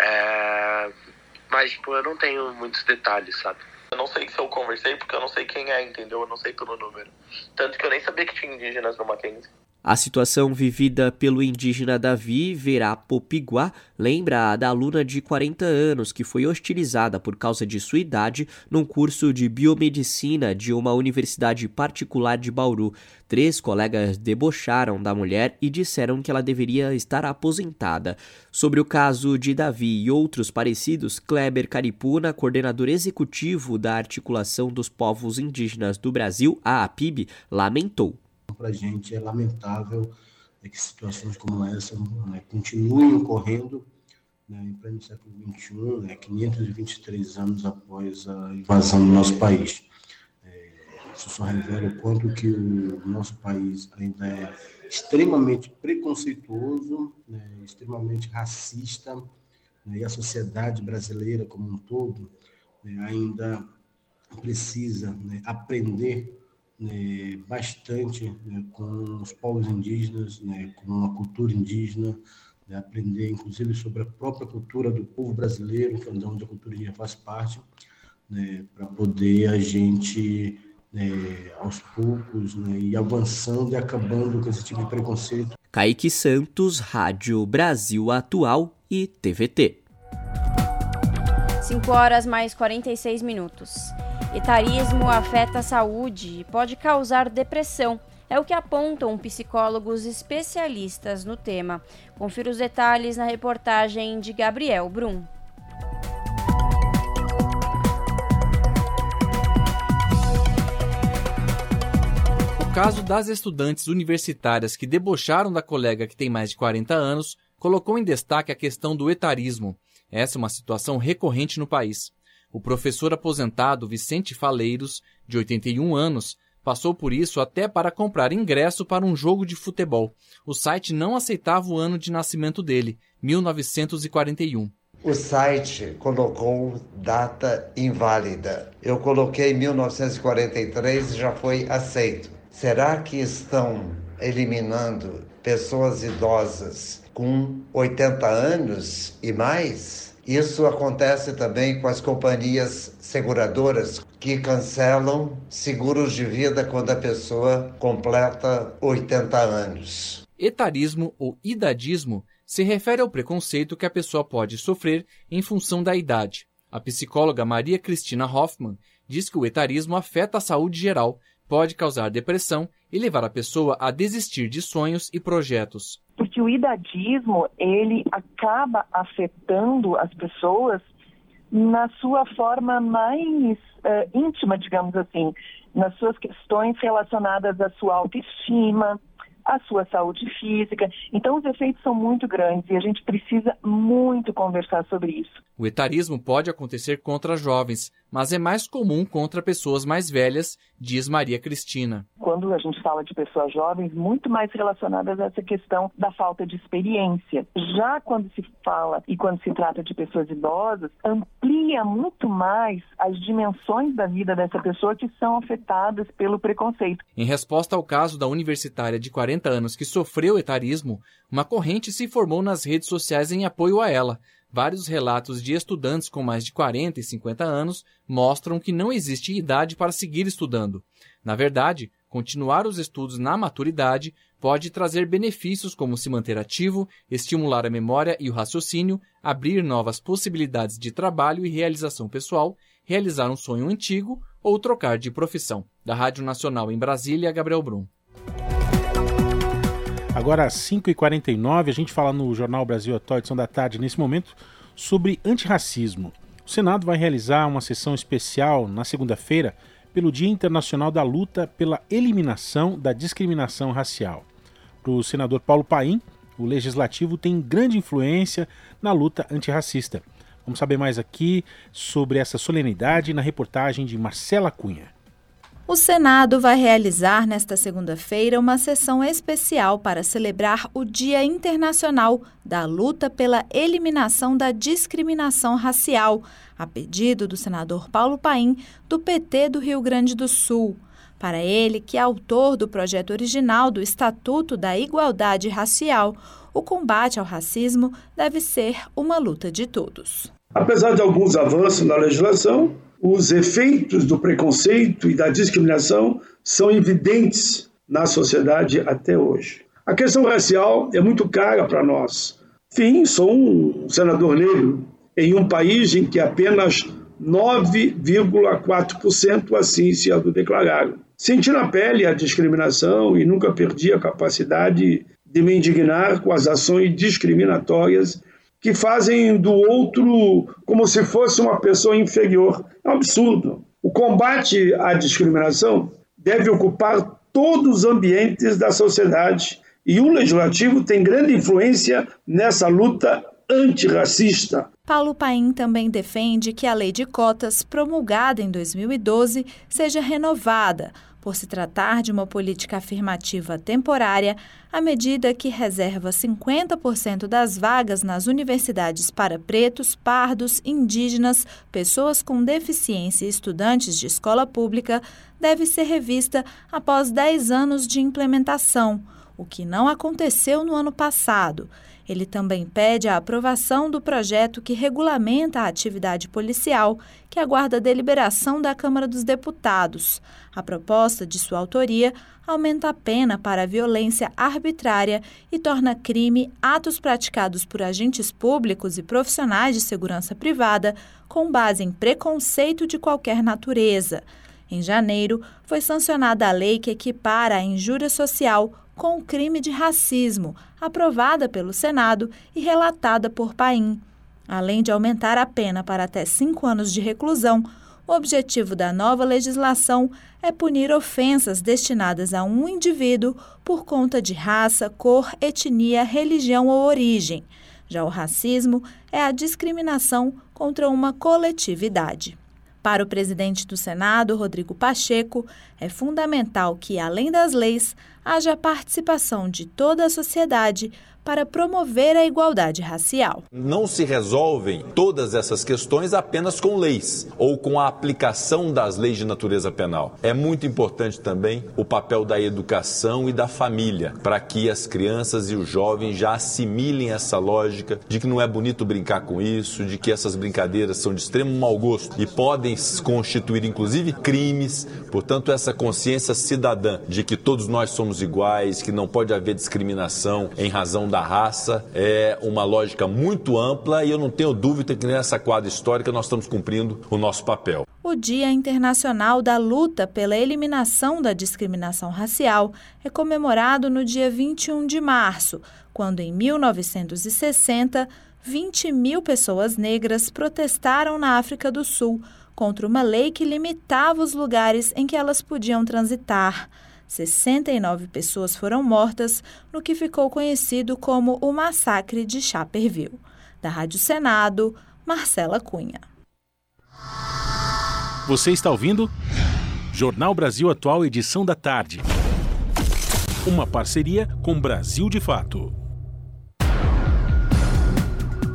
É... Mas, tipo, eu não tenho muitos detalhes, sabe? Eu não sei se eu conversei, porque eu não sei quem é, entendeu? Eu não sei pelo número. Tanto que eu nem sabia que tinha indígenas no Mackenzie. A situação vivida pelo indígena Davi Verapopiguá lembra a da aluna de 40 anos que foi hostilizada por causa de sua idade num curso de biomedicina de uma universidade particular de Bauru. Três colegas debocharam da mulher e disseram que ela deveria estar aposentada. Sobre o caso de Davi e outros parecidos, Kleber Caripuna, coordenador executivo da Articulação dos Povos Indígenas do Brasil, a APIB, lamentou para a gente é lamentável é que situações como essa né, continuem ocorrendo né, em pleno século XXI, né, 523 anos após a invasão do nosso país. É, isso só revela o quanto que o nosso país ainda é extremamente preconceituoso, né, extremamente racista, né, e a sociedade brasileira como um todo né, ainda precisa né, aprender né, bastante né, com os povos indígenas, né, com a cultura indígena, né, aprender inclusive sobre a própria cultura do povo brasileiro, que é onde a cultura indígena faz parte, né, para poder a gente, né, aos poucos, ir avançando e acabando com esse tipo de preconceito. Kaique Santos, Rádio Brasil Atual e TVT. 5 horas mais 46 minutos. Etarismo afeta a saúde e pode causar depressão. É o que apontam psicólogos especialistas no tema. Confira os detalhes na reportagem de Gabriel Brum. O caso das estudantes universitárias que debocharam da colega que tem mais de 40 anos colocou em destaque a questão do etarismo. Essa é uma situação recorrente no país. O professor aposentado Vicente Faleiros, de 81 anos, passou por isso até para comprar ingresso para um jogo de futebol. O site não aceitava o ano de nascimento dele, 1941. O site colocou data inválida. Eu coloquei 1943 e já foi aceito. Será que estão eliminando pessoas idosas com 80 anos e mais? Isso acontece também com as companhias seguradoras que cancelam seguros de vida quando a pessoa completa 80 anos. Etarismo ou idadismo se refere ao preconceito que a pessoa pode sofrer em função da idade. A psicóloga Maria Cristina Hoffman diz que o etarismo afeta a saúde geral, pode causar depressão e levar a pessoa a desistir de sonhos e projetos porque o idadismo ele acaba afetando as pessoas na sua forma mais uh, íntima, digamos assim, nas suas questões relacionadas à sua autoestima, a sua saúde física. Então, os efeitos são muito grandes e a gente precisa muito conversar sobre isso. O etarismo pode acontecer contra jovens, mas é mais comum contra pessoas mais velhas, diz Maria Cristina. Quando a gente fala de pessoas jovens, muito mais relacionadas a essa questão da falta de experiência. Já quando se fala e quando se trata de pessoas idosas, amplia muito mais as dimensões da vida dessa pessoa que são afetadas pelo preconceito. Em resposta ao caso da universitária de 40 anos que sofreu etarismo, uma corrente se formou nas redes sociais em apoio a ela. Vários relatos de estudantes com mais de 40 e 50 anos mostram que não existe idade para seguir estudando. Na verdade, continuar os estudos na maturidade pode trazer benefícios como se manter ativo, estimular a memória e o raciocínio, abrir novas possibilidades de trabalho e realização pessoal, realizar um sonho antigo ou trocar de profissão. Da Rádio Nacional em Brasília, Gabriel Brum. Agora às 5h49, a gente fala no Jornal Brasil Atual, edição da tarde, nesse momento, sobre antirracismo. O Senado vai realizar uma sessão especial na segunda-feira pelo Dia Internacional da Luta pela Eliminação da Discriminação Racial. Para o senador Paulo Paim, o legislativo tem grande influência na luta antirracista. Vamos saber mais aqui sobre essa solenidade na reportagem de Marcela Cunha. O Senado vai realizar nesta segunda-feira uma sessão especial para celebrar o Dia Internacional da Luta pela Eliminação da Discriminação Racial, a pedido do senador Paulo Paim, do PT do Rio Grande do Sul. Para ele, que é autor do projeto original do Estatuto da Igualdade Racial, o combate ao racismo deve ser uma luta de todos. Apesar de alguns avanços na legislação, os efeitos do preconceito e da discriminação são evidentes na sociedade até hoje. A questão racial é muito cara para nós. Enfim, sou um senador negro em um país em que apenas 9,4% assim se autodeclararam. Senti na pele a discriminação e nunca perdi a capacidade de me indignar com as ações discriminatórias que fazem do outro como se fosse uma pessoa inferior. É um absurdo. O combate à discriminação deve ocupar todos os ambientes da sociedade e o legislativo tem grande influência nessa luta antirracista. Paulo Paim também defende que a lei de cotas, promulgada em 2012, seja renovada por se tratar de uma política afirmativa temporária, a medida que reserva 50% das vagas nas universidades para pretos, pardos, indígenas, pessoas com deficiência e estudantes de escola pública deve ser revista após 10 anos de implementação, o que não aconteceu no ano passado. Ele também pede a aprovação do projeto que regulamenta a atividade policial, que aguarda a deliberação da Câmara dos Deputados. A proposta, de sua autoria, aumenta a pena para a violência arbitrária e torna crime atos praticados por agentes públicos e profissionais de segurança privada com base em preconceito de qualquer natureza. Em janeiro, foi sancionada a lei que equipara a injúria social com o crime de racismo, aprovada pelo Senado e relatada por Paim. Além de aumentar a pena para até cinco anos de reclusão, o objetivo da nova legislação é punir ofensas destinadas a um indivíduo por conta de raça, cor, etnia, religião ou origem. Já o racismo é a discriminação contra uma coletividade. Para o presidente do Senado, Rodrigo Pacheco, é fundamental que, além das leis, haja participação de toda a sociedade para promover a igualdade racial. Não se resolvem todas essas questões apenas com leis ou com a aplicação das leis de natureza penal. É muito importante também o papel da educação e da família, para que as crianças e os jovens já assimilem essa lógica de que não é bonito brincar com isso, de que essas brincadeiras são de extremo mau gosto e podem constituir inclusive crimes. Portanto, essa consciência cidadã de que todos nós somos iguais, que não pode haver discriminação em razão da raça é uma lógica muito ampla e eu não tenho dúvida que nessa quadra histórica nós estamos cumprindo o nosso papel. O Dia Internacional da Luta pela Eliminação da Discriminação Racial é comemorado no dia 21 de março, quando em 1960, 20 mil pessoas negras protestaram na África do Sul contra uma lei que limitava os lugares em que elas podiam transitar. 69 pessoas foram mortas no que ficou conhecido como o Massacre de Chaperville. Da Rádio Senado, Marcela Cunha. Você está ouvindo? Jornal Brasil Atual, edição da tarde. Uma parceria com Brasil de Fato.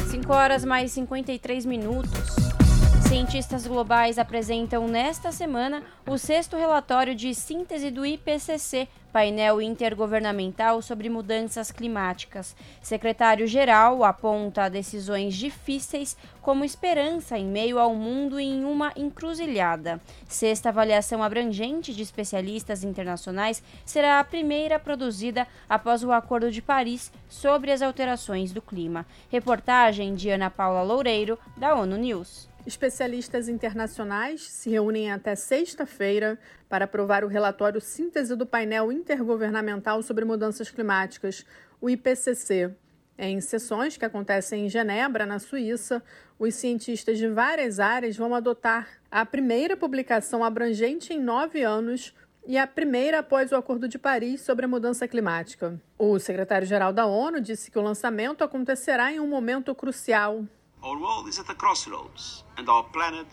5 horas mais 53 minutos. Cientistas globais apresentam nesta semana o sexto relatório de síntese do IPCC, painel intergovernamental sobre mudanças climáticas. Secretário-geral aponta decisões difíceis como esperança em meio ao mundo em uma encruzilhada. Sexta avaliação abrangente de especialistas internacionais será a primeira produzida após o Acordo de Paris sobre as alterações do clima. Reportagem de Ana Paula Loureiro, da ONU News. Especialistas internacionais se reúnem até sexta-feira para aprovar o relatório síntese do painel intergovernamental sobre mudanças climáticas, o IPCC. Em sessões que acontecem em Genebra, na Suíça, os cientistas de várias áreas vão adotar a primeira publicação abrangente em nove anos e a primeira após o Acordo de Paris sobre a mudança climática. O secretário-geral da ONU disse que o lançamento acontecerá em um momento crucial Our world is at a crossroads and our planet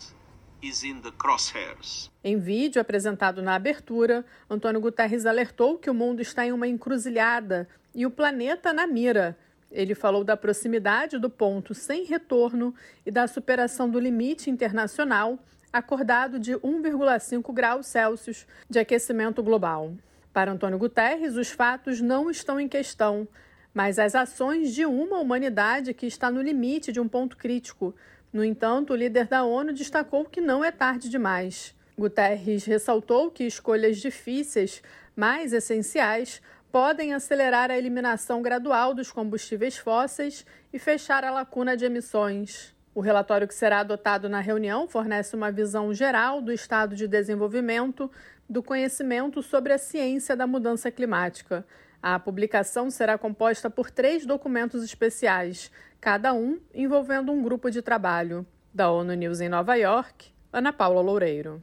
is in the crosshairs. Em vídeo apresentado na abertura, Antônio Guterres alertou que o mundo está em uma encruzilhada e o planeta na mira. Ele falou da proximidade do ponto sem retorno e da superação do limite internacional acordado de 1,5 graus Celsius de aquecimento global. Para Antônio Guterres, os fatos não estão em questão, mas as ações de uma humanidade que está no limite de um ponto crítico. No entanto, o líder da ONU destacou que não é tarde demais. Guterres ressaltou que escolhas difíceis, mas essenciais, podem acelerar a eliminação gradual dos combustíveis fósseis e fechar a lacuna de emissões. O relatório que será adotado na reunião fornece uma visão geral do estado de desenvolvimento do conhecimento sobre a ciência da mudança climática. A publicação será composta por três documentos especiais, cada um envolvendo um grupo de trabalho. Da ONU News em Nova York, Ana Paula Loureiro.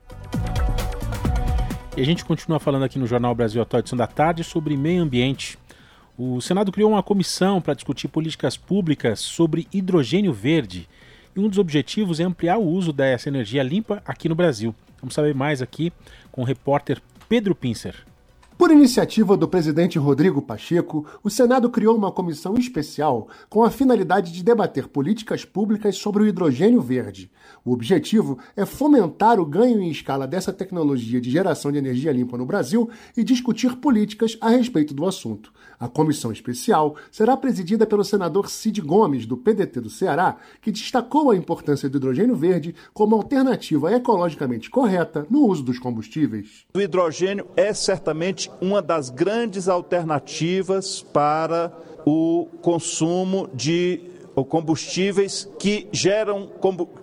E a gente continua falando aqui no Jornal Brasil Atual, edição da tarde, sobre meio ambiente. O Senado criou uma comissão para discutir políticas públicas sobre hidrogênio verde. E um dos objetivos é ampliar o uso dessa energia limpa aqui no Brasil. Vamos saber mais aqui com o repórter Pedro Pincer. Por iniciativa do presidente Rodrigo Pacheco, o Senado criou uma comissão especial com a finalidade de debater políticas públicas sobre o hidrogênio verde. O objetivo é fomentar o ganho em escala dessa tecnologia de geração de energia limpa no Brasil e discutir políticas a respeito do assunto. A comissão especial será presidida pelo senador Cid Gomes, do PDT do Ceará, que destacou a importância do hidrogênio verde como alternativa ecologicamente correta no uso dos combustíveis. O hidrogênio é certamente uma das grandes alternativas para o consumo de combustíveis que geram,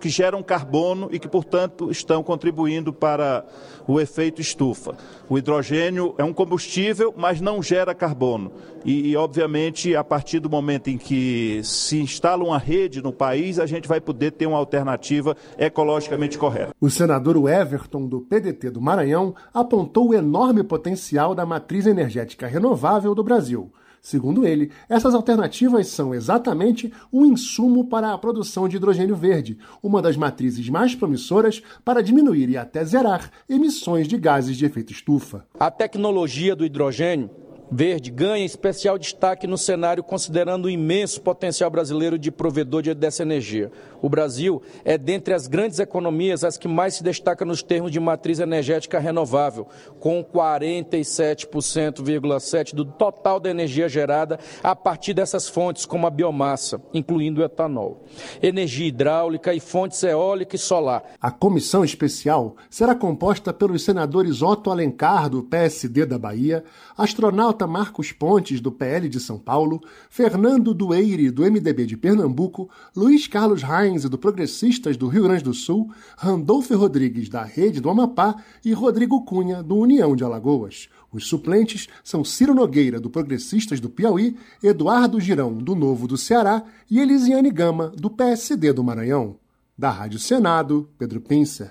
que geram carbono e que, portanto, estão contribuindo para o efeito estufa. O hidrogênio é um combustível, mas não gera carbono. E, e, obviamente, a partir do momento em que se instala uma rede no país, a gente vai poder ter uma alternativa ecologicamente correta. O senador Everton, do PDT do Maranhão, apontou o enorme potencial da matriz energética renovável do Brasil. Segundo ele, essas alternativas são exatamente um insumo para a produção de hidrogênio verde, uma das matrizes mais promissoras para diminuir e até zerar emissões de gases de efeito estufa. A tecnologia do hidrogênio verde ganha especial destaque no cenário considerando o imenso potencial brasileiro de provedor dessa energia. O Brasil é dentre as grandes economias as que mais se destaca nos termos de matriz energética renovável, com 47,7% do total da energia gerada a partir dessas fontes, como a biomassa, incluindo o etanol, energia hidráulica e fontes eólica e solar. A comissão especial será composta pelos senadores Otto Alencar, do PSD da Bahia, astronauta Marcos Pontes, do PL de São Paulo, Fernando Dueire, do MDB de Pernambuco, Luiz Carlos Reins, do Progressistas do Rio Grande do Sul, Randolfo Rodrigues, da Rede do Amapá e Rodrigo Cunha, do União de Alagoas. Os suplentes são Ciro Nogueira, do Progressistas do Piauí, Eduardo Girão, do Novo do Ceará e Elisiane Gama, do PSD do Maranhão. Da Rádio Senado, Pedro Pincer.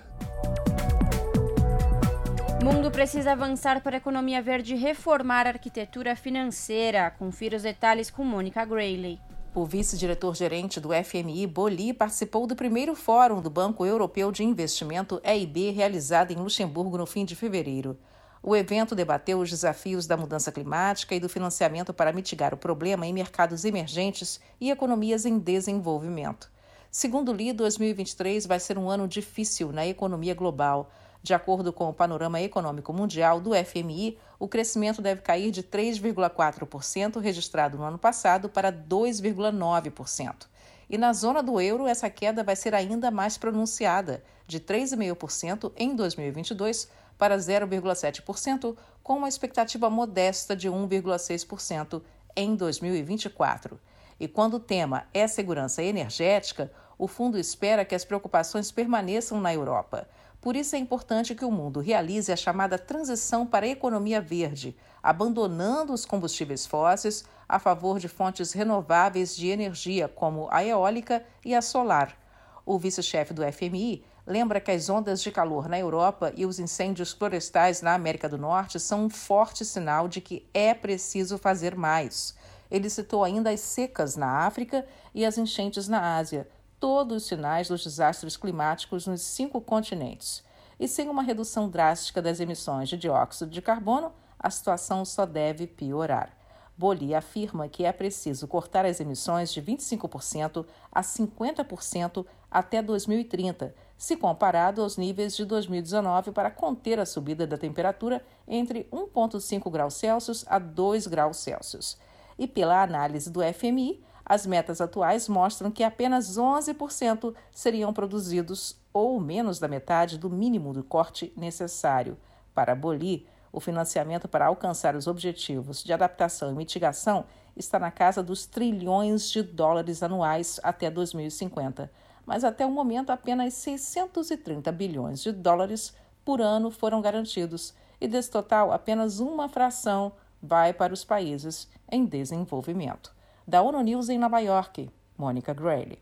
Precisa avançar para a economia verde e reformar a arquitetura financeira. Confira os detalhes com Mônica Grayley. O vice-diretor-gerente do FMI, Boli, participou do primeiro fórum do Banco Europeu de Investimento, EIB, realizado em Luxemburgo no fim de fevereiro. O evento debateu os desafios da mudança climática e do financiamento para mitigar o problema em mercados emergentes e economias em desenvolvimento. Segundo Li, 2023 vai ser um ano difícil na economia global. De acordo com o Panorama Econômico Mundial do FMI, o crescimento deve cair de 3,4% registrado no ano passado para 2,9%. E na zona do euro, essa queda vai ser ainda mais pronunciada, de 3,5% em 2022 para 0,7%, com uma expectativa modesta de 1,6% em 2024. E quando o tema é segurança energética, o fundo espera que as preocupações permaneçam na Europa. Por isso é importante que o mundo realize a chamada transição para a economia verde, abandonando os combustíveis fósseis a favor de fontes renováveis de energia, como a eólica e a solar. O vice-chefe do FMI lembra que as ondas de calor na Europa e os incêndios florestais na América do Norte são um forte sinal de que é preciso fazer mais. Ele citou ainda as secas na África e as enchentes na Ásia, todos os sinais dos desastres climáticos nos cinco continentes. E sem uma redução drástica das emissões de dióxido de carbono, a situação só deve piorar. Boli afirma que é preciso cortar as emissões de 25% a 50% até 2030, se comparado aos níveis de 2019 para conter a subida da temperatura entre 1,5 graus Celsius a 2 graus Celsius. E pela análise do FMI, as metas atuais mostram que apenas 11% seriam produzidos, ou menos da metade do mínimo do corte necessário. Para Boli, o financiamento para alcançar os objetivos de adaptação e mitigação está na casa dos trilhões de dólares anuais até 2050, mas até o momento apenas 630 bilhões de dólares por ano foram garantidos, e desse total apenas uma fração vai para os países em desenvolvimento da ONU News em Nova York, Mônica Grayle.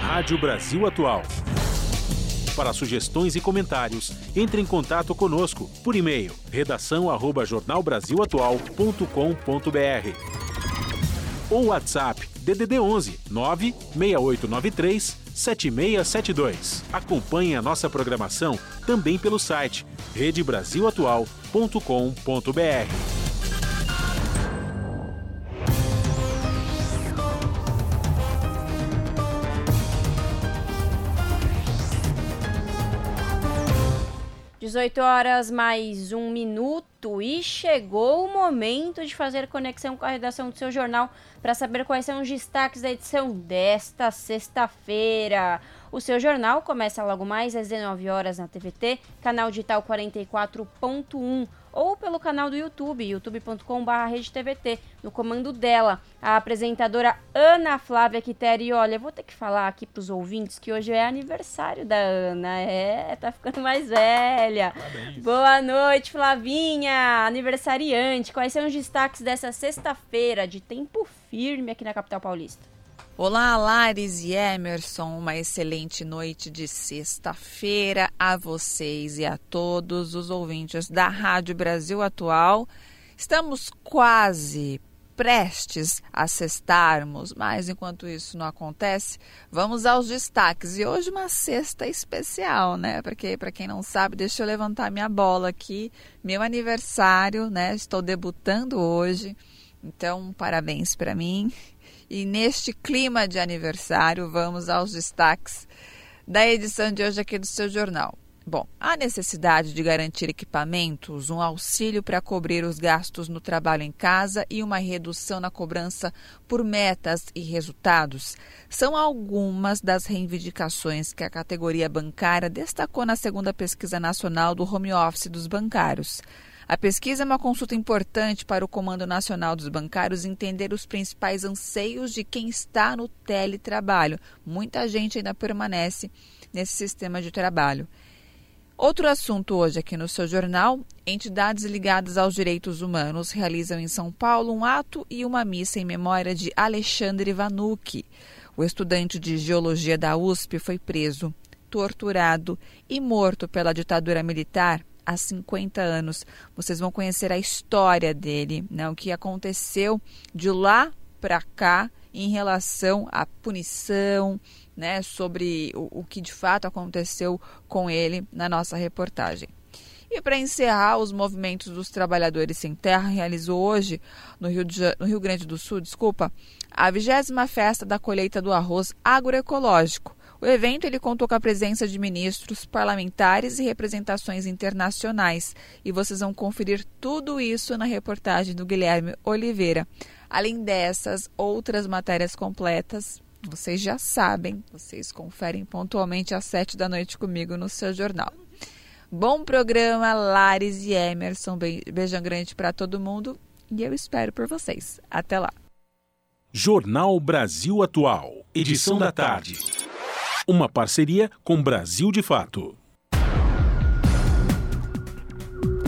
Rádio Brasil Atual. Para sugestões e comentários, entre em contato conosco por e-mail redação@jornalbrasilatual.com.br ou WhatsApp DDD 11 96893 7672. Acompanhe a nossa programação também pelo site redebrasilatual.com.br. 18 horas mais um minuto e chegou o momento de fazer conexão com a redação do seu jornal para saber quais são os destaques da edição desta sexta-feira. O seu jornal começa logo mais às 19 horas na TVT, canal digital 44.1 ou pelo canal do YouTube, youtube.com.br no comando dela, a apresentadora Ana Flávia Quitério. E olha, vou ter que falar aqui para os ouvintes que hoje é aniversário da Ana. É, tá ficando mais velha. Parabéns. Boa noite, Flavinha, aniversariante. Quais são os destaques dessa sexta-feira de tempo firme aqui na capital paulista? Olá, Lares e Emerson. Uma excelente noite de sexta-feira a vocês e a todos os ouvintes da Rádio Brasil Atual. Estamos quase prestes a sextarmos, mas enquanto isso não acontece, vamos aos destaques. E hoje uma sexta especial, né? Porque para quem não sabe, deixa eu levantar minha bola aqui, meu aniversário, né? Estou debutando hoje. Então, parabéns para mim e neste clima de aniversário, vamos aos destaques da edição de hoje aqui do seu jornal. Bom, a necessidade de garantir equipamentos, um auxílio para cobrir os gastos no trabalho em casa e uma redução na cobrança por metas e resultados são algumas das reivindicações que a categoria bancária destacou na segunda pesquisa nacional do home office dos bancários. A pesquisa é uma consulta importante para o Comando Nacional dos Bancários entender os principais anseios de quem está no teletrabalho. Muita gente ainda permanece nesse sistema de trabalho. Outro assunto hoje aqui no seu jornal: entidades ligadas aos direitos humanos realizam em São Paulo um ato e uma missa em memória de Alexandre Vanucci. O estudante de geologia da USP foi preso, torturado e morto pela ditadura militar há 50 anos. Vocês vão conhecer a história dele, né? o que aconteceu de lá para cá em relação à punição, né? sobre o, o que de fato aconteceu com ele na nossa reportagem. E para encerrar, os movimentos dos trabalhadores sem terra realizou hoje, no Rio, de, no Rio Grande do Sul, desculpa, a vigésima festa da colheita do arroz agroecológico. O evento ele contou com a presença de ministros, parlamentares e representações internacionais. E vocês vão conferir tudo isso na reportagem do Guilherme Oliveira. Além dessas, outras matérias completas, vocês já sabem, vocês conferem pontualmente às sete da noite comigo no seu jornal. Bom programa, Lares e Emerson. Beijão grande para todo mundo e eu espero por vocês. Até lá. Jornal Brasil Atual, edição da tarde. Uma parceria com Brasil de Fato.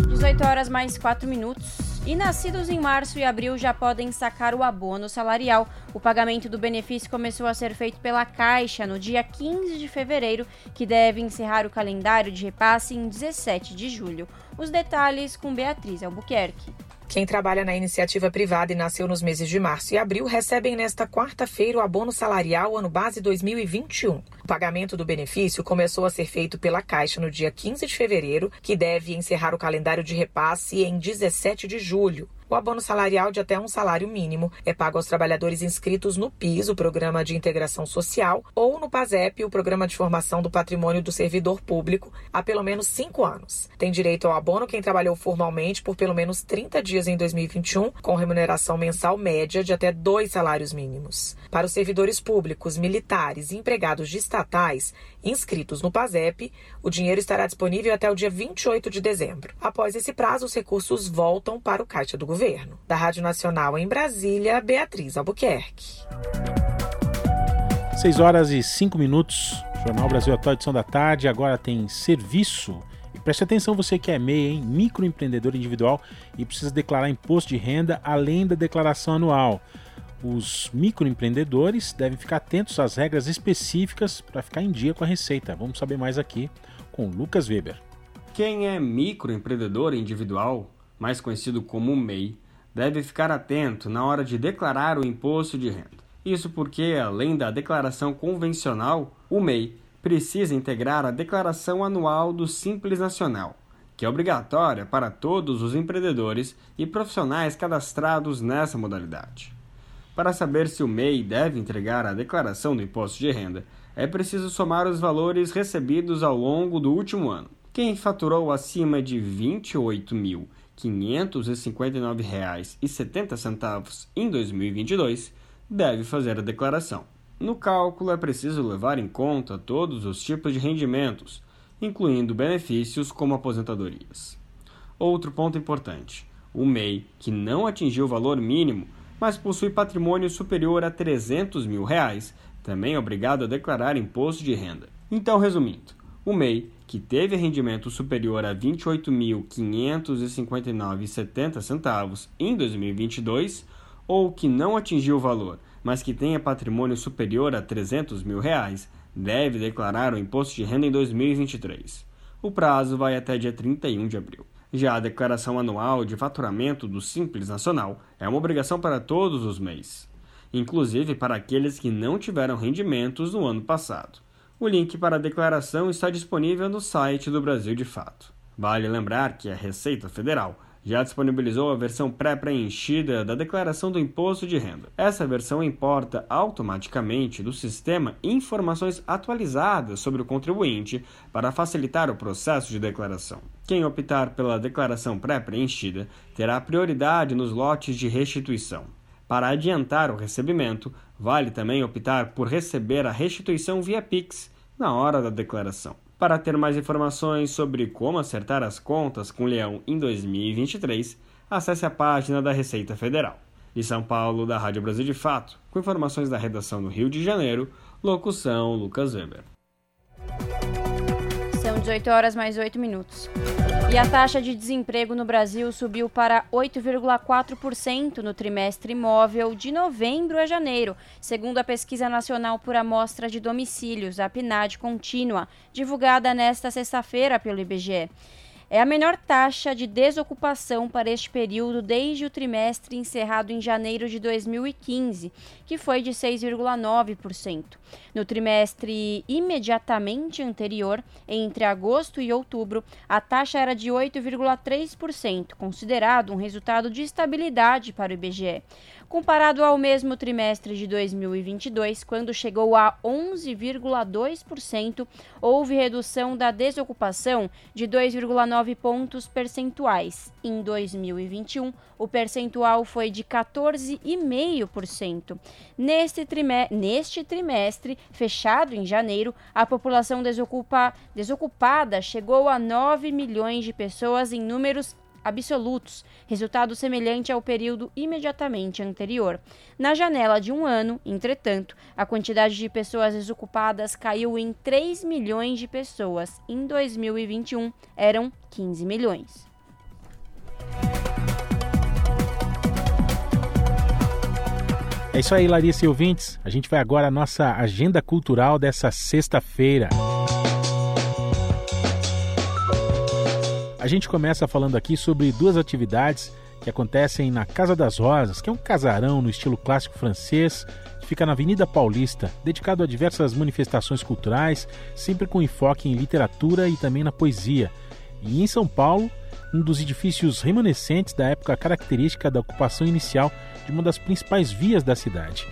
18 horas mais 4 minutos. E nascidos em março e abril já podem sacar o abono salarial. O pagamento do benefício começou a ser feito pela Caixa no dia 15 de fevereiro, que deve encerrar o calendário de repasse em 17 de julho. Os detalhes com Beatriz Albuquerque. Quem trabalha na iniciativa privada e nasceu nos meses de março e abril recebem nesta quarta-feira o abono salarial ano base 2021. O pagamento do benefício começou a ser feito pela Caixa no dia 15 de fevereiro, que deve encerrar o calendário de repasse em 17 de julho. O abono salarial de até um salário mínimo é pago aos trabalhadores inscritos no PIS, o Programa de Integração Social, ou no PASEP, o Programa de Formação do Patrimônio do Servidor Público, há pelo menos cinco anos. Tem direito ao abono quem trabalhou formalmente por pelo menos 30 dias em 2021, com remuneração mensal média de até dois salários mínimos. Para os servidores públicos, militares e empregados de estatais inscritos no PASEP, o dinheiro estará disponível até o dia 28 de dezembro. Após esse prazo, os recursos voltam para o caixa do governo. Da Rádio Nacional em Brasília, Beatriz Albuquerque. 6 horas e 5 minutos. Jornal Brasil Atual, edição da tarde. Agora tem serviço. E preste atenção, você que é MEI, hein? microempreendedor individual e precisa declarar imposto de renda além da declaração anual. Os microempreendedores devem ficar atentos às regras específicas para ficar em dia com a receita. Vamos saber mais aqui com Lucas Weber. Quem é microempreendedor individual, mais conhecido como MEI, deve ficar atento na hora de declarar o imposto de renda. Isso porque, além da declaração convencional, o MEI precisa integrar a declaração anual do Simples Nacional, que é obrigatória para todos os empreendedores e profissionais cadastrados nessa modalidade. Para saber se o MEI deve entregar a declaração do imposto de renda, é preciso somar os valores recebidos ao longo do último ano. Quem faturou acima de R$ 28.559,70 em 2022 deve fazer a declaração. No cálculo é preciso levar em conta todos os tipos de rendimentos, incluindo benefícios como aposentadorias. Outro ponto importante: o MEI que não atingiu o valor mínimo mas possui patrimônio superior a 300 mil reais, também é obrigado a declarar imposto de renda. Então, resumindo, o MEI, que teve rendimento superior a R$ 28.559,70 em 2022, ou que não atingiu o valor, mas que tenha patrimônio superior a 300 mil reais, deve declarar o imposto de renda em 2023. O prazo vai até dia 31 de abril. Já a declaração anual de faturamento do Simples Nacional é uma obrigação para todos os mês, inclusive para aqueles que não tiveram rendimentos no ano passado. O link para a declaração está disponível no site do Brasil de Fato. Vale lembrar que a Receita Federal já disponibilizou a versão pré-preenchida da declaração do imposto de renda. Essa versão importa automaticamente do sistema informações atualizadas sobre o contribuinte para facilitar o processo de declaração. Quem optar pela declaração pré-preenchida terá prioridade nos lotes de restituição. Para adiantar o recebimento, vale também optar por receber a restituição via Pix na hora da declaração. Para ter mais informações sobre como acertar as contas com o Leão em 2023, acesse a página da Receita Federal. De São Paulo, da Rádio Brasil de Fato, com informações da redação do Rio de Janeiro, locução Lucas Weber. São 18 horas mais 8 minutos. E a taxa de desemprego no Brasil subiu para 8,4% no trimestre imóvel de novembro a janeiro, segundo a Pesquisa Nacional por Amostra de Domicílios, a PNAD contínua, divulgada nesta sexta-feira pelo IBGE. É a menor taxa de desocupação para este período desde o trimestre encerrado em janeiro de 2015, que foi de 6,9%. No trimestre imediatamente anterior, entre agosto e outubro, a taxa era de 8,3%, considerado um resultado de estabilidade para o IBGE comparado ao mesmo trimestre de 2022, quando chegou a 11,2%, houve redução da desocupação de 2,9 pontos percentuais. Em 2021, o percentual foi de 14,5%. Neste, trimestre, fechado em janeiro, a população desocupa, desocupada chegou a 9 milhões de pessoas em números absolutos, resultado semelhante ao período imediatamente anterior. Na janela de um ano, entretanto, a quantidade de pessoas desocupadas caiu em 3 milhões de pessoas. Em 2021, eram 15 milhões. É isso aí, Larissa e ouvintes. A gente vai agora à nossa agenda cultural dessa sexta-feira. Gente começa falando aqui sobre duas atividades que acontecem na Casa das Rosas, que é um casarão no estilo clássico francês, que fica na Avenida Paulista, dedicado a diversas manifestações culturais, sempre com enfoque em literatura e também na poesia. E em São Paulo, um dos edifícios remanescentes da época característica da ocupação inicial de uma das principais vias da cidade.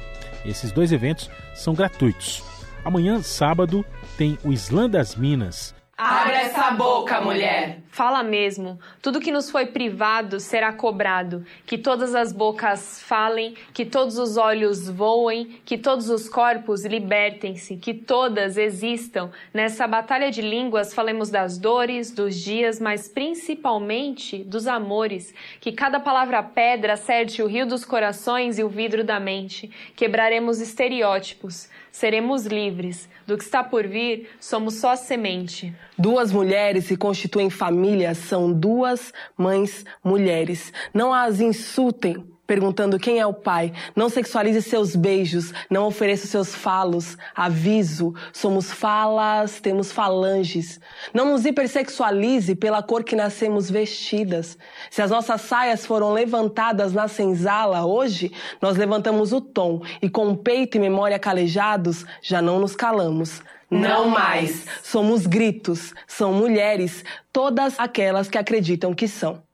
Esses dois eventos são gratuitos. Amanhã, sábado, tem o Islã das Minas, Abre essa boca, mulher! Fala mesmo. Tudo que nos foi privado será cobrado. Que todas as bocas falem, que todos os olhos voem, que todos os corpos libertem-se, que todas existam. Nessa batalha de línguas falemos das dores, dos dias, mas principalmente dos amores. Que cada palavra pedra certe o rio dos corações e o vidro da mente. Quebraremos estereótipos. Seremos livres. Do que está por vir, somos só semente. Duas mulheres que constituem família são duas mães mulheres. Não as insultem perguntando quem é o pai. Não sexualize seus beijos, não ofereça seus falos. Aviso, somos falas, temos falanges. Não nos hipersexualize pela cor que nascemos vestidas. Se as nossas saias foram levantadas na senzala hoje, nós levantamos o tom e com peito e memória calejados, já não nos calamos. Não mais. Somos gritos, são mulheres, todas aquelas que acreditam que são.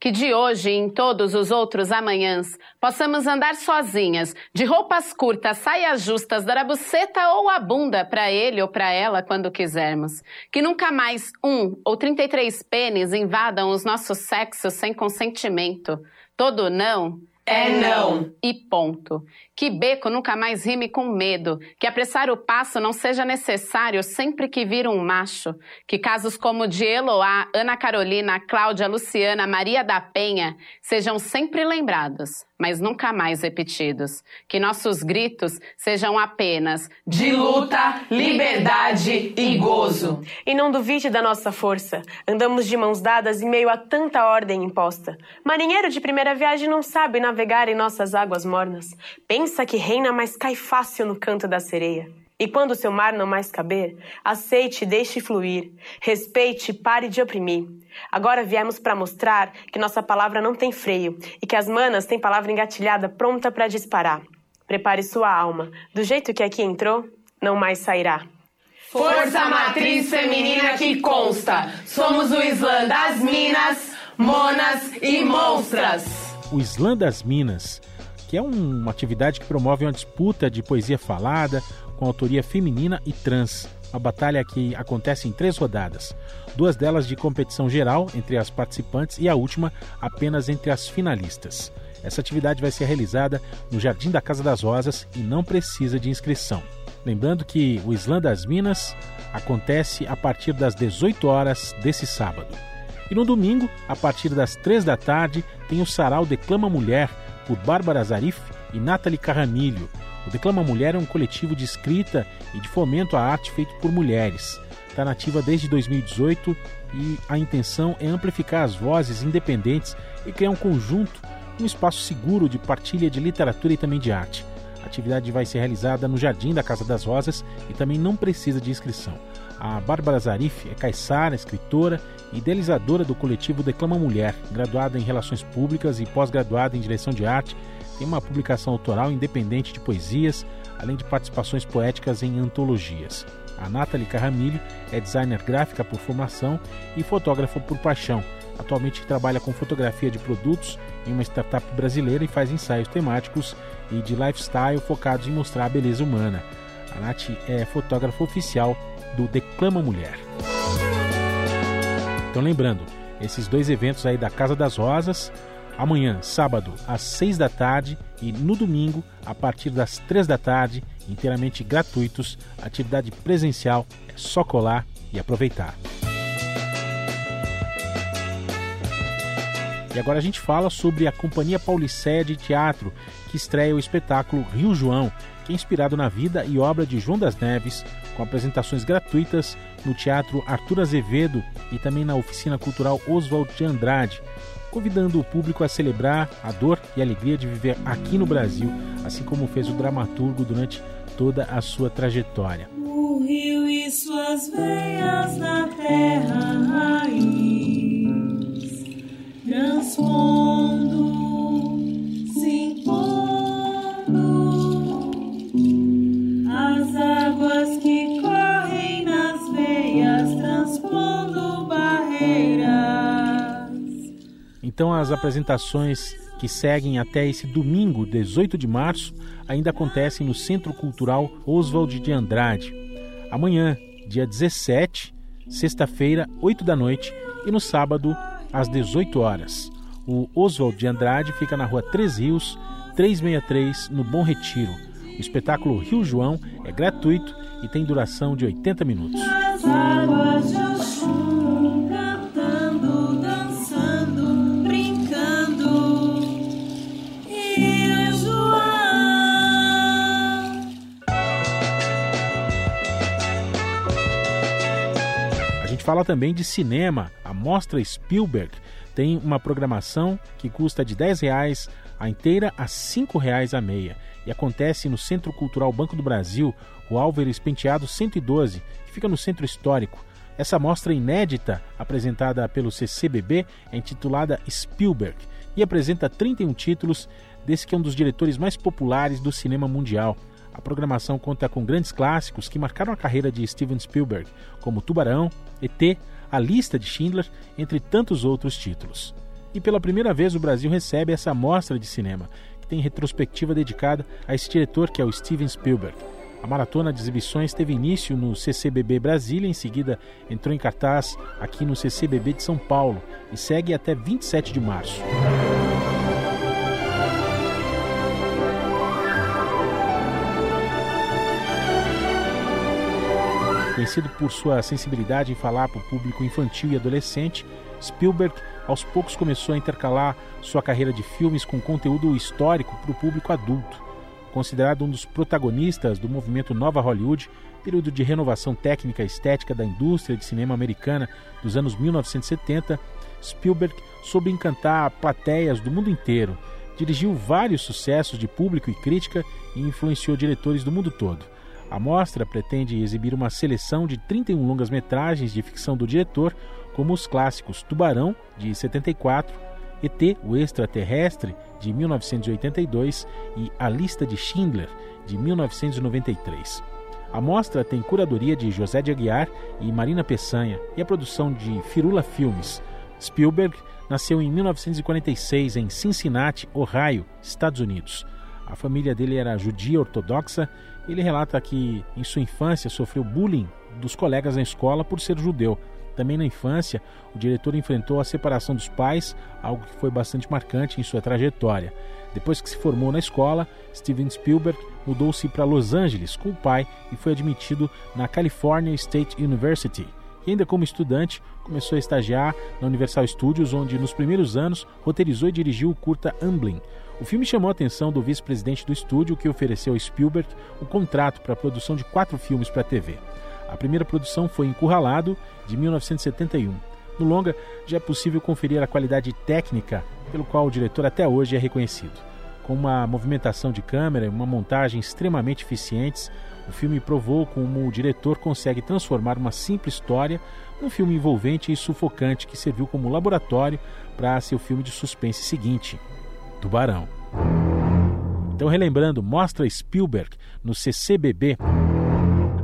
Que de hoje e em todos os outros amanhãs possamos andar sozinhas, de roupas curtas, saias justas, dar a buceta ou a bunda para ele ou para ela quando quisermos. Que nunca mais um ou 33 pênis invadam os nossos sexos sem consentimento. Todo não é não. E ponto. Que beco nunca mais rime com medo. Que apressar o passo não seja necessário sempre que vir um macho. Que casos como de Eloá, Ana Carolina, Cláudia, Luciana, Maria da Penha sejam sempre lembrados, mas nunca mais repetidos. Que nossos gritos sejam apenas de luta, liberdade e gozo. E não duvide da nossa força. Andamos de mãos dadas em meio a tanta ordem imposta. Marinheiro de primeira viagem não sabe navegar em nossas águas mornas. Pensa que reina, mas cai fácil no canto da sereia. E quando seu mar não mais caber, aceite e deixe fluir. Respeite e pare de oprimir. Agora viemos para mostrar que nossa palavra não tem freio e que as manas têm palavra engatilhada pronta para disparar. Prepare sua alma. Do jeito que aqui entrou, não mais sairá. Força matriz feminina que consta. Somos o Islã das Minas, Monas e Monstras. O Islã das Minas, que é uma atividade que promove uma disputa de poesia falada com autoria feminina e trans. Uma batalha que acontece em três rodadas, duas delas de competição geral entre as participantes e a última apenas entre as finalistas. Essa atividade vai ser realizada no Jardim da Casa das Rosas e não precisa de inscrição. Lembrando que o Islã das Minas acontece a partir das 18 horas desse sábado. E no domingo, a partir das 3 da tarde, tem o Sarau Declama Mulher, por Bárbara Zarif e Nathalie Carramilho. O Declama Mulher é um coletivo de escrita e de fomento à arte feito por mulheres. Está nativa desde 2018 e a intenção é amplificar as vozes independentes e criar um conjunto, um espaço seguro de partilha de literatura e também de arte. A atividade vai ser realizada no Jardim da Casa das Rosas e também não precisa de inscrição. A Bárbara Zarif é caiçara, escritora e idealizadora do coletivo Declama Mulher, graduada em Relações Públicas e pós-graduada em Direção de Arte. Tem uma publicação autoral independente de poesias, além de participações poéticas em antologias. A Nathalie Carramilho é designer gráfica por formação e fotógrafa por paixão. Atualmente trabalha com fotografia de produtos em uma startup brasileira e faz ensaios temáticos e de lifestyle focados em mostrar a beleza humana. A Nath é fotógrafa oficial do Declama Mulher. Então lembrando, esses dois eventos aí da Casa das Rosas, amanhã, sábado, às seis da tarde e no domingo, a partir das três da tarde, inteiramente gratuitos, atividade presencial, é só colar e aproveitar. E agora a gente fala sobre a Companhia Pauliceia de Teatro, que estreia o espetáculo Rio João, inspirado na vida e obra de João das Neves, com apresentações gratuitas no Teatro Arthur Azevedo e também na Oficina Cultural Oswald de Andrade, convidando o público a celebrar a dor e a alegria de viver aqui no Brasil, assim como fez o dramaturgo durante toda a sua trajetória. O rio e suas veias na terra raiz, transpondo, se impondo, águas que correm nas veias, transpondo barreiras. Então as apresentações que seguem até esse domingo, 18 de março, ainda acontecem no Centro Cultural Oswald de Andrade. Amanhã, dia 17, sexta-feira, 8 da noite, e no sábado, às 18 horas. O Oswald de Andrade fica na rua Três Rios, 363, no Bom Retiro. O espetáculo Rio João é gratuito e tem duração de 80 minutos. Fala também de cinema. A Mostra Spielberg tem uma programação que custa de 10 reais a inteira a 5 reais a meia e acontece no Centro Cultural Banco do Brasil, o Álvares Penteado 112, que fica no Centro Histórico. Essa mostra inédita, apresentada pelo CCBB, é intitulada Spielberg e apresenta 31 títulos desse que é um dos diretores mais populares do cinema mundial. A programação conta com grandes clássicos que marcaram a carreira de Steven Spielberg, como Tubarão, ET, A Lista de Schindler, entre tantos outros títulos. E pela primeira vez o Brasil recebe essa mostra de cinema, que tem retrospectiva dedicada a esse diretor que é o Steven Spielberg. A maratona de exibições teve início no CCBB Brasília, em seguida entrou em cartaz aqui no CCBB de São Paulo e segue até 27 de março. Conhecido por sua sensibilidade em falar para o público infantil e adolescente, Spielberg aos poucos começou a intercalar sua carreira de filmes com conteúdo histórico para o público adulto. Considerado um dos protagonistas do movimento Nova Hollywood, período de renovação técnica e estética da indústria de cinema americana dos anos 1970, Spielberg soube encantar plateias do mundo inteiro, dirigiu vários sucessos de público e crítica e influenciou diretores do mundo todo. A mostra pretende exibir uma seleção de 31 longas-metragens de ficção do diretor, como os clássicos Tubarão, de 74, ET, o Extraterrestre, de 1982 e A Lista de Schindler, de 1993. A mostra tem curadoria de José de Aguiar e Marina Peçanha e a produção de Firula Filmes. Spielberg nasceu em 1946 em Cincinnati, Ohio, Estados Unidos. A família dele era judia ortodoxa. Ele relata que em sua infância sofreu bullying dos colegas na escola por ser judeu. Também na infância, o diretor enfrentou a separação dos pais, algo que foi bastante marcante em sua trajetória. Depois que se formou na escola, Steven Spielberg mudou-se para Los Angeles com o pai e foi admitido na California State University. E ainda como estudante, começou a estagiar na Universal Studios, onde nos primeiros anos roteirizou e dirigiu o curta Amblin. O filme chamou a atenção do vice-presidente do estúdio, que ofereceu a Spielberg um contrato para a produção de quatro filmes para a TV. A primeira produção foi Encurralado, de 1971. No longa, já é possível conferir a qualidade técnica pelo qual o diretor até hoje é reconhecido. Com uma movimentação de câmera e uma montagem extremamente eficientes, o filme provou como o diretor consegue transformar uma simples história num filme envolvente e sufocante que serviu como laboratório para seu filme de suspense seguinte, Tubarão. Então, relembrando, mostra Spielberg no CCBB.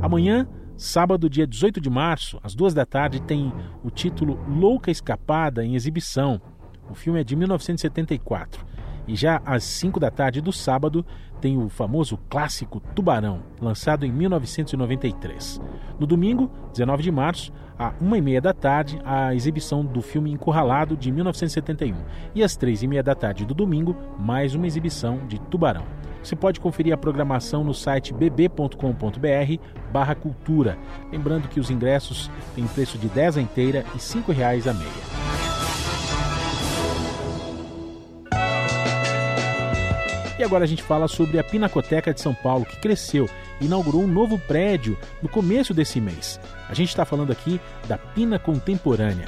Amanhã Sábado, dia 18 de março, às duas da tarde, tem o título Louca Escapada em exibição. O filme é de 1974. E já às 5 da tarde do sábado tem o famoso clássico Tubarão, lançado em 1993. No domingo, 19 de março, à 1 e meia da tarde, a exibição do filme Encurralado, de 1971. E às 3 e meia da tarde do domingo, mais uma exibição de Tubarão. Você pode conferir a programação no site bb.com.br barra cultura. Lembrando que os ingressos têm preço de 10 a inteira e R$ reais a meia. E agora a gente fala sobre a Pinacoteca de São Paulo, que cresceu inaugurou um novo prédio no começo desse mês. A gente está falando aqui da Pina Contemporânea.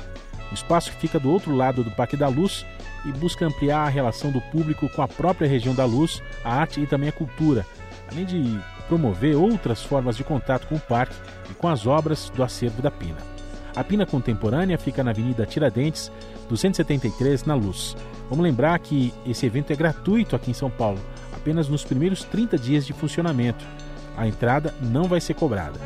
O espaço que fica do outro lado do Parque da Luz e busca ampliar a relação do público com a própria região da luz, a arte e também a cultura, além de promover outras formas de contato com o parque e com as obras do acervo da Pina. A Pina Contemporânea fica na Avenida Tiradentes, 273, na Luz. Vamos lembrar que esse evento é gratuito aqui em São Paulo, apenas nos primeiros 30 dias de funcionamento. A entrada não vai ser cobrada.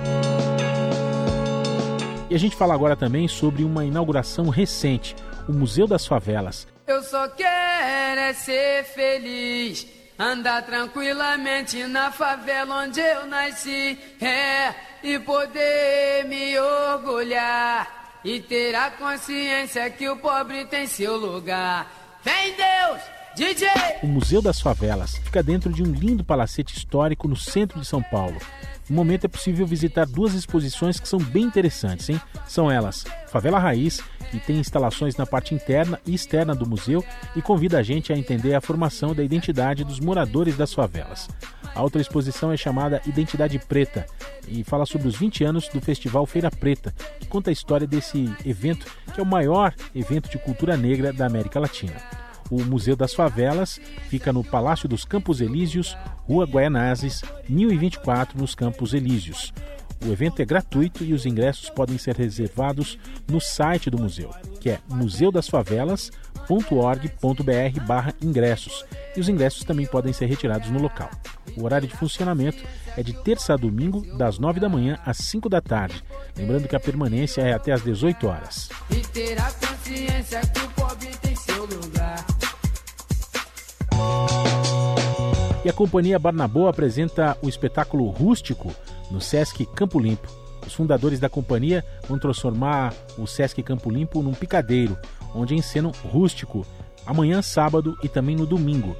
E a gente fala agora também sobre uma inauguração recente, o Museu das Favelas. Eu só quero é ser feliz, andar tranquilamente na favela onde eu nasci, é, e poder me orgulhar e ter a consciência que o pobre tem seu lugar. Vem Deus! DJ! O Museu das Favelas fica dentro de um lindo palacete histórico no centro de São Paulo. No momento é possível visitar duas exposições que são bem interessantes, hein? São elas Favela Raiz, que tem instalações na parte interna e externa do museu e convida a gente a entender a formação da identidade dos moradores das favelas. A outra exposição é chamada Identidade Preta e fala sobre os 20 anos do Festival Feira Preta, que conta a história desse evento, que é o maior evento de cultura negra da América Latina. O Museu das Favelas fica no Palácio dos Campos Elíseos, Rua Guaianazes, 1024, nos Campos Elíseos. O evento é gratuito e os ingressos podem ser reservados no site do museu, que é museudasfavelas.org.br ingressos. E os ingressos também podem ser retirados no local. O horário de funcionamento é de terça a domingo, das 9 da manhã às 5 da tarde. Lembrando que a permanência é até às 18 horas. E a companhia Barnabô apresenta o espetáculo Rústico no Sesc Campo Limpo. Os fundadores da companhia vão transformar o Sesc Campo Limpo num picadeiro, onde encenam Rústico, amanhã, sábado e também no domingo.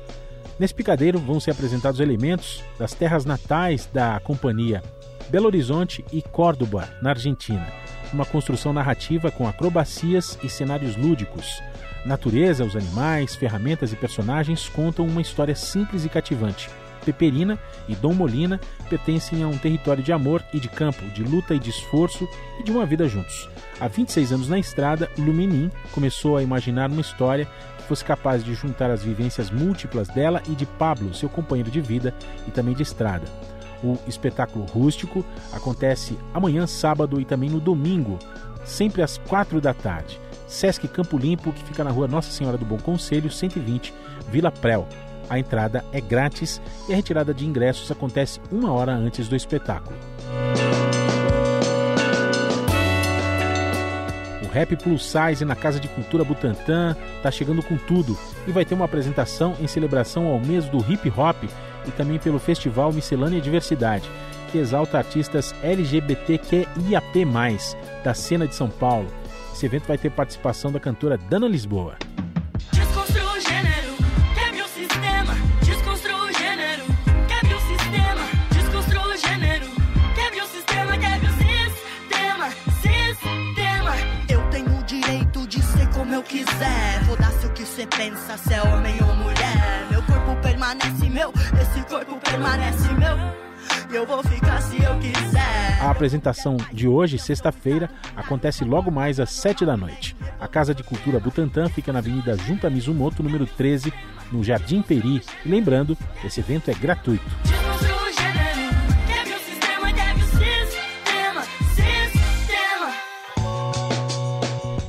Nesse picadeiro vão ser apresentados elementos das terras natais da companhia, Belo Horizonte e Córdoba, na Argentina. Uma construção narrativa com acrobacias e cenários lúdicos. Natureza, os animais, ferramentas e personagens contam uma história simples e cativante. Peperina e Dom Molina pertencem a um território de amor e de campo, de luta e de esforço e de uma vida juntos. Há 26 anos na estrada, Lumenin começou a imaginar uma história que fosse capaz de juntar as vivências múltiplas dela e de Pablo, seu companheiro de vida e também de estrada. O espetáculo rústico acontece amanhã, sábado e também no domingo, sempre às quatro da tarde. Sesc Campo Limpo, que fica na rua Nossa Senhora do Bom Conselho, 120, Vila Prel. A entrada é grátis e a retirada de ingressos acontece uma hora antes do espetáculo. O Rap Plus Size na Casa de Cultura Butantã está chegando com tudo e vai ter uma apresentação em celebração ao mês do hip hop e também pelo Festival Miscelânea Diversidade, que exalta artistas LGBTQIAP+, da cena de São Paulo. Esse evento vai ter participação da cantora Dana Lisboa. Eu quiser. Foda-se o que pensa, se é homem ou mulher. Meu corpo permanece meu, esse corpo permanece meu eu vou ficar se eu quiser. A apresentação de hoje, sexta-feira, acontece logo mais às sete da noite. A Casa de Cultura Butantã fica na Avenida Junta Mizumoto, número 13, no Jardim Peri. E lembrando, esse evento é gratuito.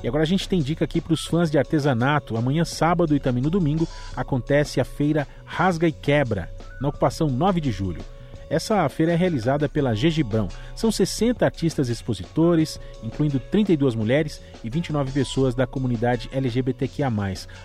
E agora a gente tem dica aqui para os fãs de artesanato. Amanhã, sábado e também no domingo, acontece a feira Rasga e Quebra, na ocupação 9 de julho. Essa feira é realizada pela Gegibrão. São 60 artistas expositores, incluindo 32 mulheres e 29 pessoas da comunidade LGBTQIA+.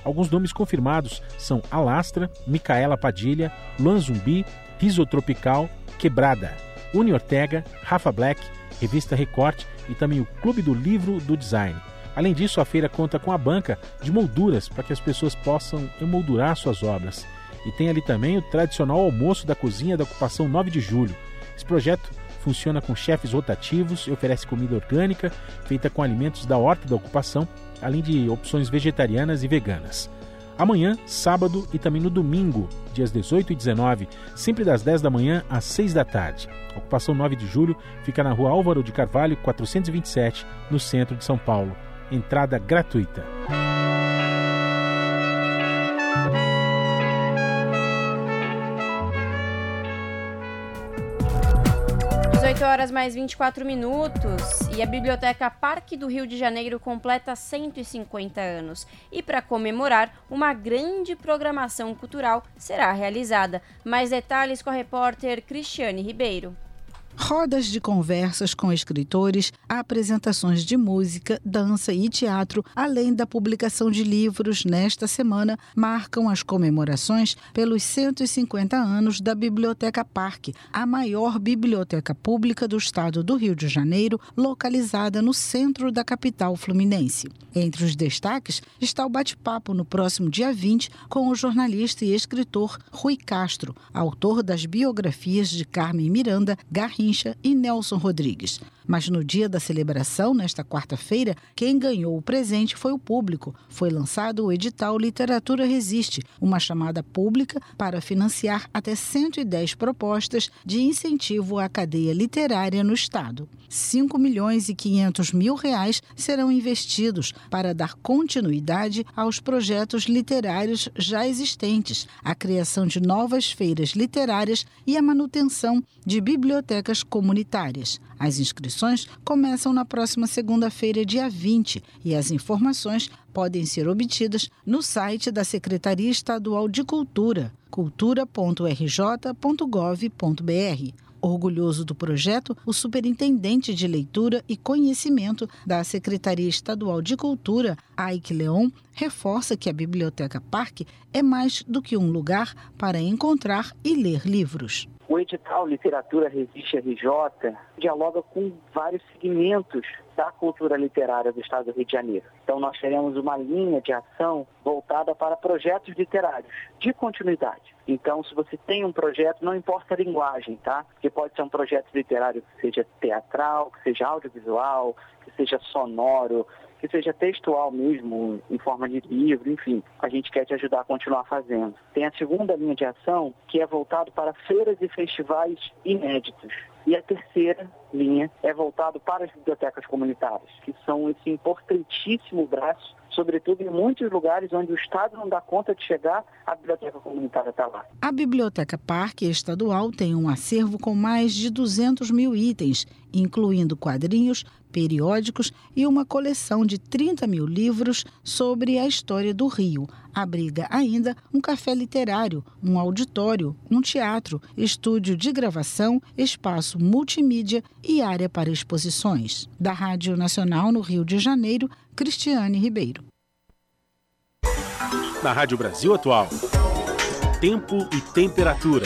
Alguns nomes confirmados são Alastra, Micaela Padilha, Luan Zumbi, Riso Tropical, Quebrada, Uni Ortega, Rafa Black, Revista Recorte e também o Clube do Livro do Design. Além disso, a feira conta com a banca de molduras para que as pessoas possam emoldurar suas obras. E tem ali também o tradicional almoço da cozinha da ocupação 9 de julho. Esse projeto funciona com chefes rotativos e oferece comida orgânica feita com alimentos da horta da ocupação, além de opções vegetarianas e veganas. Amanhã, sábado e também no domingo, dias 18 e 19, sempre das 10 da manhã às 6 da tarde. A ocupação 9 de julho fica na rua Álvaro de Carvalho, 427, no centro de São Paulo entrada gratuita. 18 horas mais 24 minutos e a Biblioteca Parque do Rio de Janeiro completa 150 anos. E para comemorar, uma grande programação cultural será realizada. Mais detalhes com a repórter Cristiane Ribeiro rodas de conversas com escritores, apresentações de música, dança e teatro, além da publicação de livros nesta semana, marcam as comemorações pelos 150 anos da Biblioteca Parque, a maior biblioteca pública do estado do Rio de Janeiro, localizada no centro da capital fluminense. Entre os destaques está o bate-papo no próximo dia 20 com o jornalista e escritor Rui Castro, autor das biografias de Carmen Miranda, Garrincha Garrincha e Nelson Rodrigues. Mas no dia da celebração, nesta quarta-feira, quem ganhou o presente foi o público. Foi lançado o edital Literatura Resiste, uma chamada pública para financiar até 110 propostas de incentivo à cadeia literária no Estado. 5 milhões e 500 mil reais serão investidos para dar continuidade aos projetos literários já existentes, a criação de novas feiras literárias e a manutenção de bibliotecas comunitárias. As inscrições começam na próxima segunda-feira, dia 20, e as informações podem ser obtidas no site da Secretaria Estadual de Cultura, cultura.rj.gov.br. Orgulhoso do projeto, o superintendente de leitura e conhecimento da Secretaria Estadual de Cultura, Ike Leon, reforça que a Biblioteca Parque é mais do que um lugar para encontrar e ler livros. O edital Literatura Resiste RJ dialoga com vários segmentos da cultura literária do Estado do Rio de Janeiro. Então, nós teremos uma linha de ação voltada para projetos literários de continuidade. Então, se você tem um projeto, não importa a linguagem, tá? Que pode ser um projeto literário que seja teatral, que seja audiovisual, que seja sonoro, que seja textual mesmo, em forma de livro, enfim, a gente quer te ajudar a continuar fazendo. Tem a segunda linha de ação, que é voltado para feiras e festivais inéditos. E a terceira linha é voltado para as bibliotecas comunitárias, que são esse importantíssimo braço, sobretudo em muitos lugares onde o Estado não dá conta de chegar, a biblioteca comunitária está lá. A Biblioteca Parque Estadual tem um acervo com mais de 200 mil itens, incluindo quadrinhos, periódicos e uma coleção de 30 mil livros sobre a história do Rio. Abriga ainda um café literário, um auditório, um teatro, estúdio de gravação, espaço multimídia e área para exposições. Da Rádio Nacional no Rio de Janeiro, Cristiane Ribeiro. Na Rádio Brasil Atual, tempo e temperatura.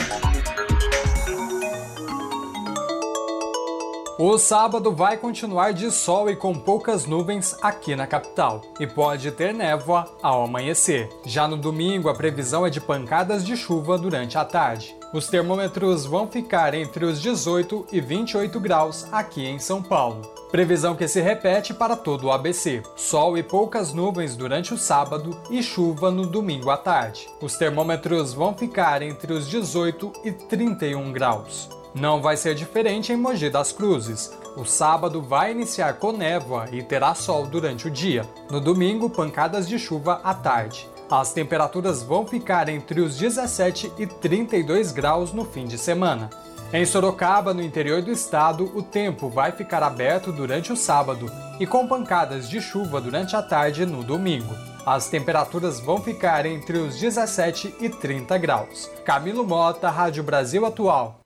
O sábado vai continuar de sol e com poucas nuvens aqui na capital, e pode ter névoa ao amanhecer. Já no domingo, a previsão é de pancadas de chuva durante a tarde. Os termômetros vão ficar entre os 18 e 28 graus aqui em São Paulo. Previsão que se repete para todo o ABC. Sol e poucas nuvens durante o sábado e chuva no domingo à tarde. Os termômetros vão ficar entre os 18 e 31 graus. Não vai ser diferente em Mogi das Cruzes. O sábado vai iniciar com névoa e terá sol durante o dia. No domingo, pancadas de chuva à tarde. As temperaturas vão ficar entre os 17 e 32 graus no fim de semana. Em Sorocaba, no interior do estado, o tempo vai ficar aberto durante o sábado e com pancadas de chuva durante a tarde no domingo. As temperaturas vão ficar entre os 17 e 30 graus. Camilo Mota, Rádio Brasil Atual.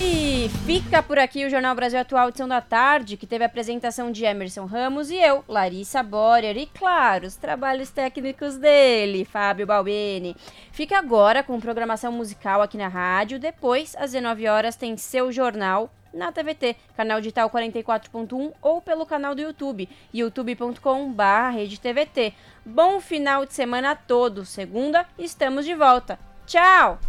E fica por aqui o Jornal Brasil Atual, edição da tarde, que teve a apresentação de Emerson Ramos e eu, Larissa Borer, e claro, os trabalhos técnicos dele, Fábio Balbini. Fica agora com programação musical aqui na rádio, depois, às 19 horas, tem seu jornal na TVT, canal digital 44.1 ou pelo canal do YouTube, youtube.com/redetvt. Bom final de semana a todos. Segunda, estamos de volta. Tchau!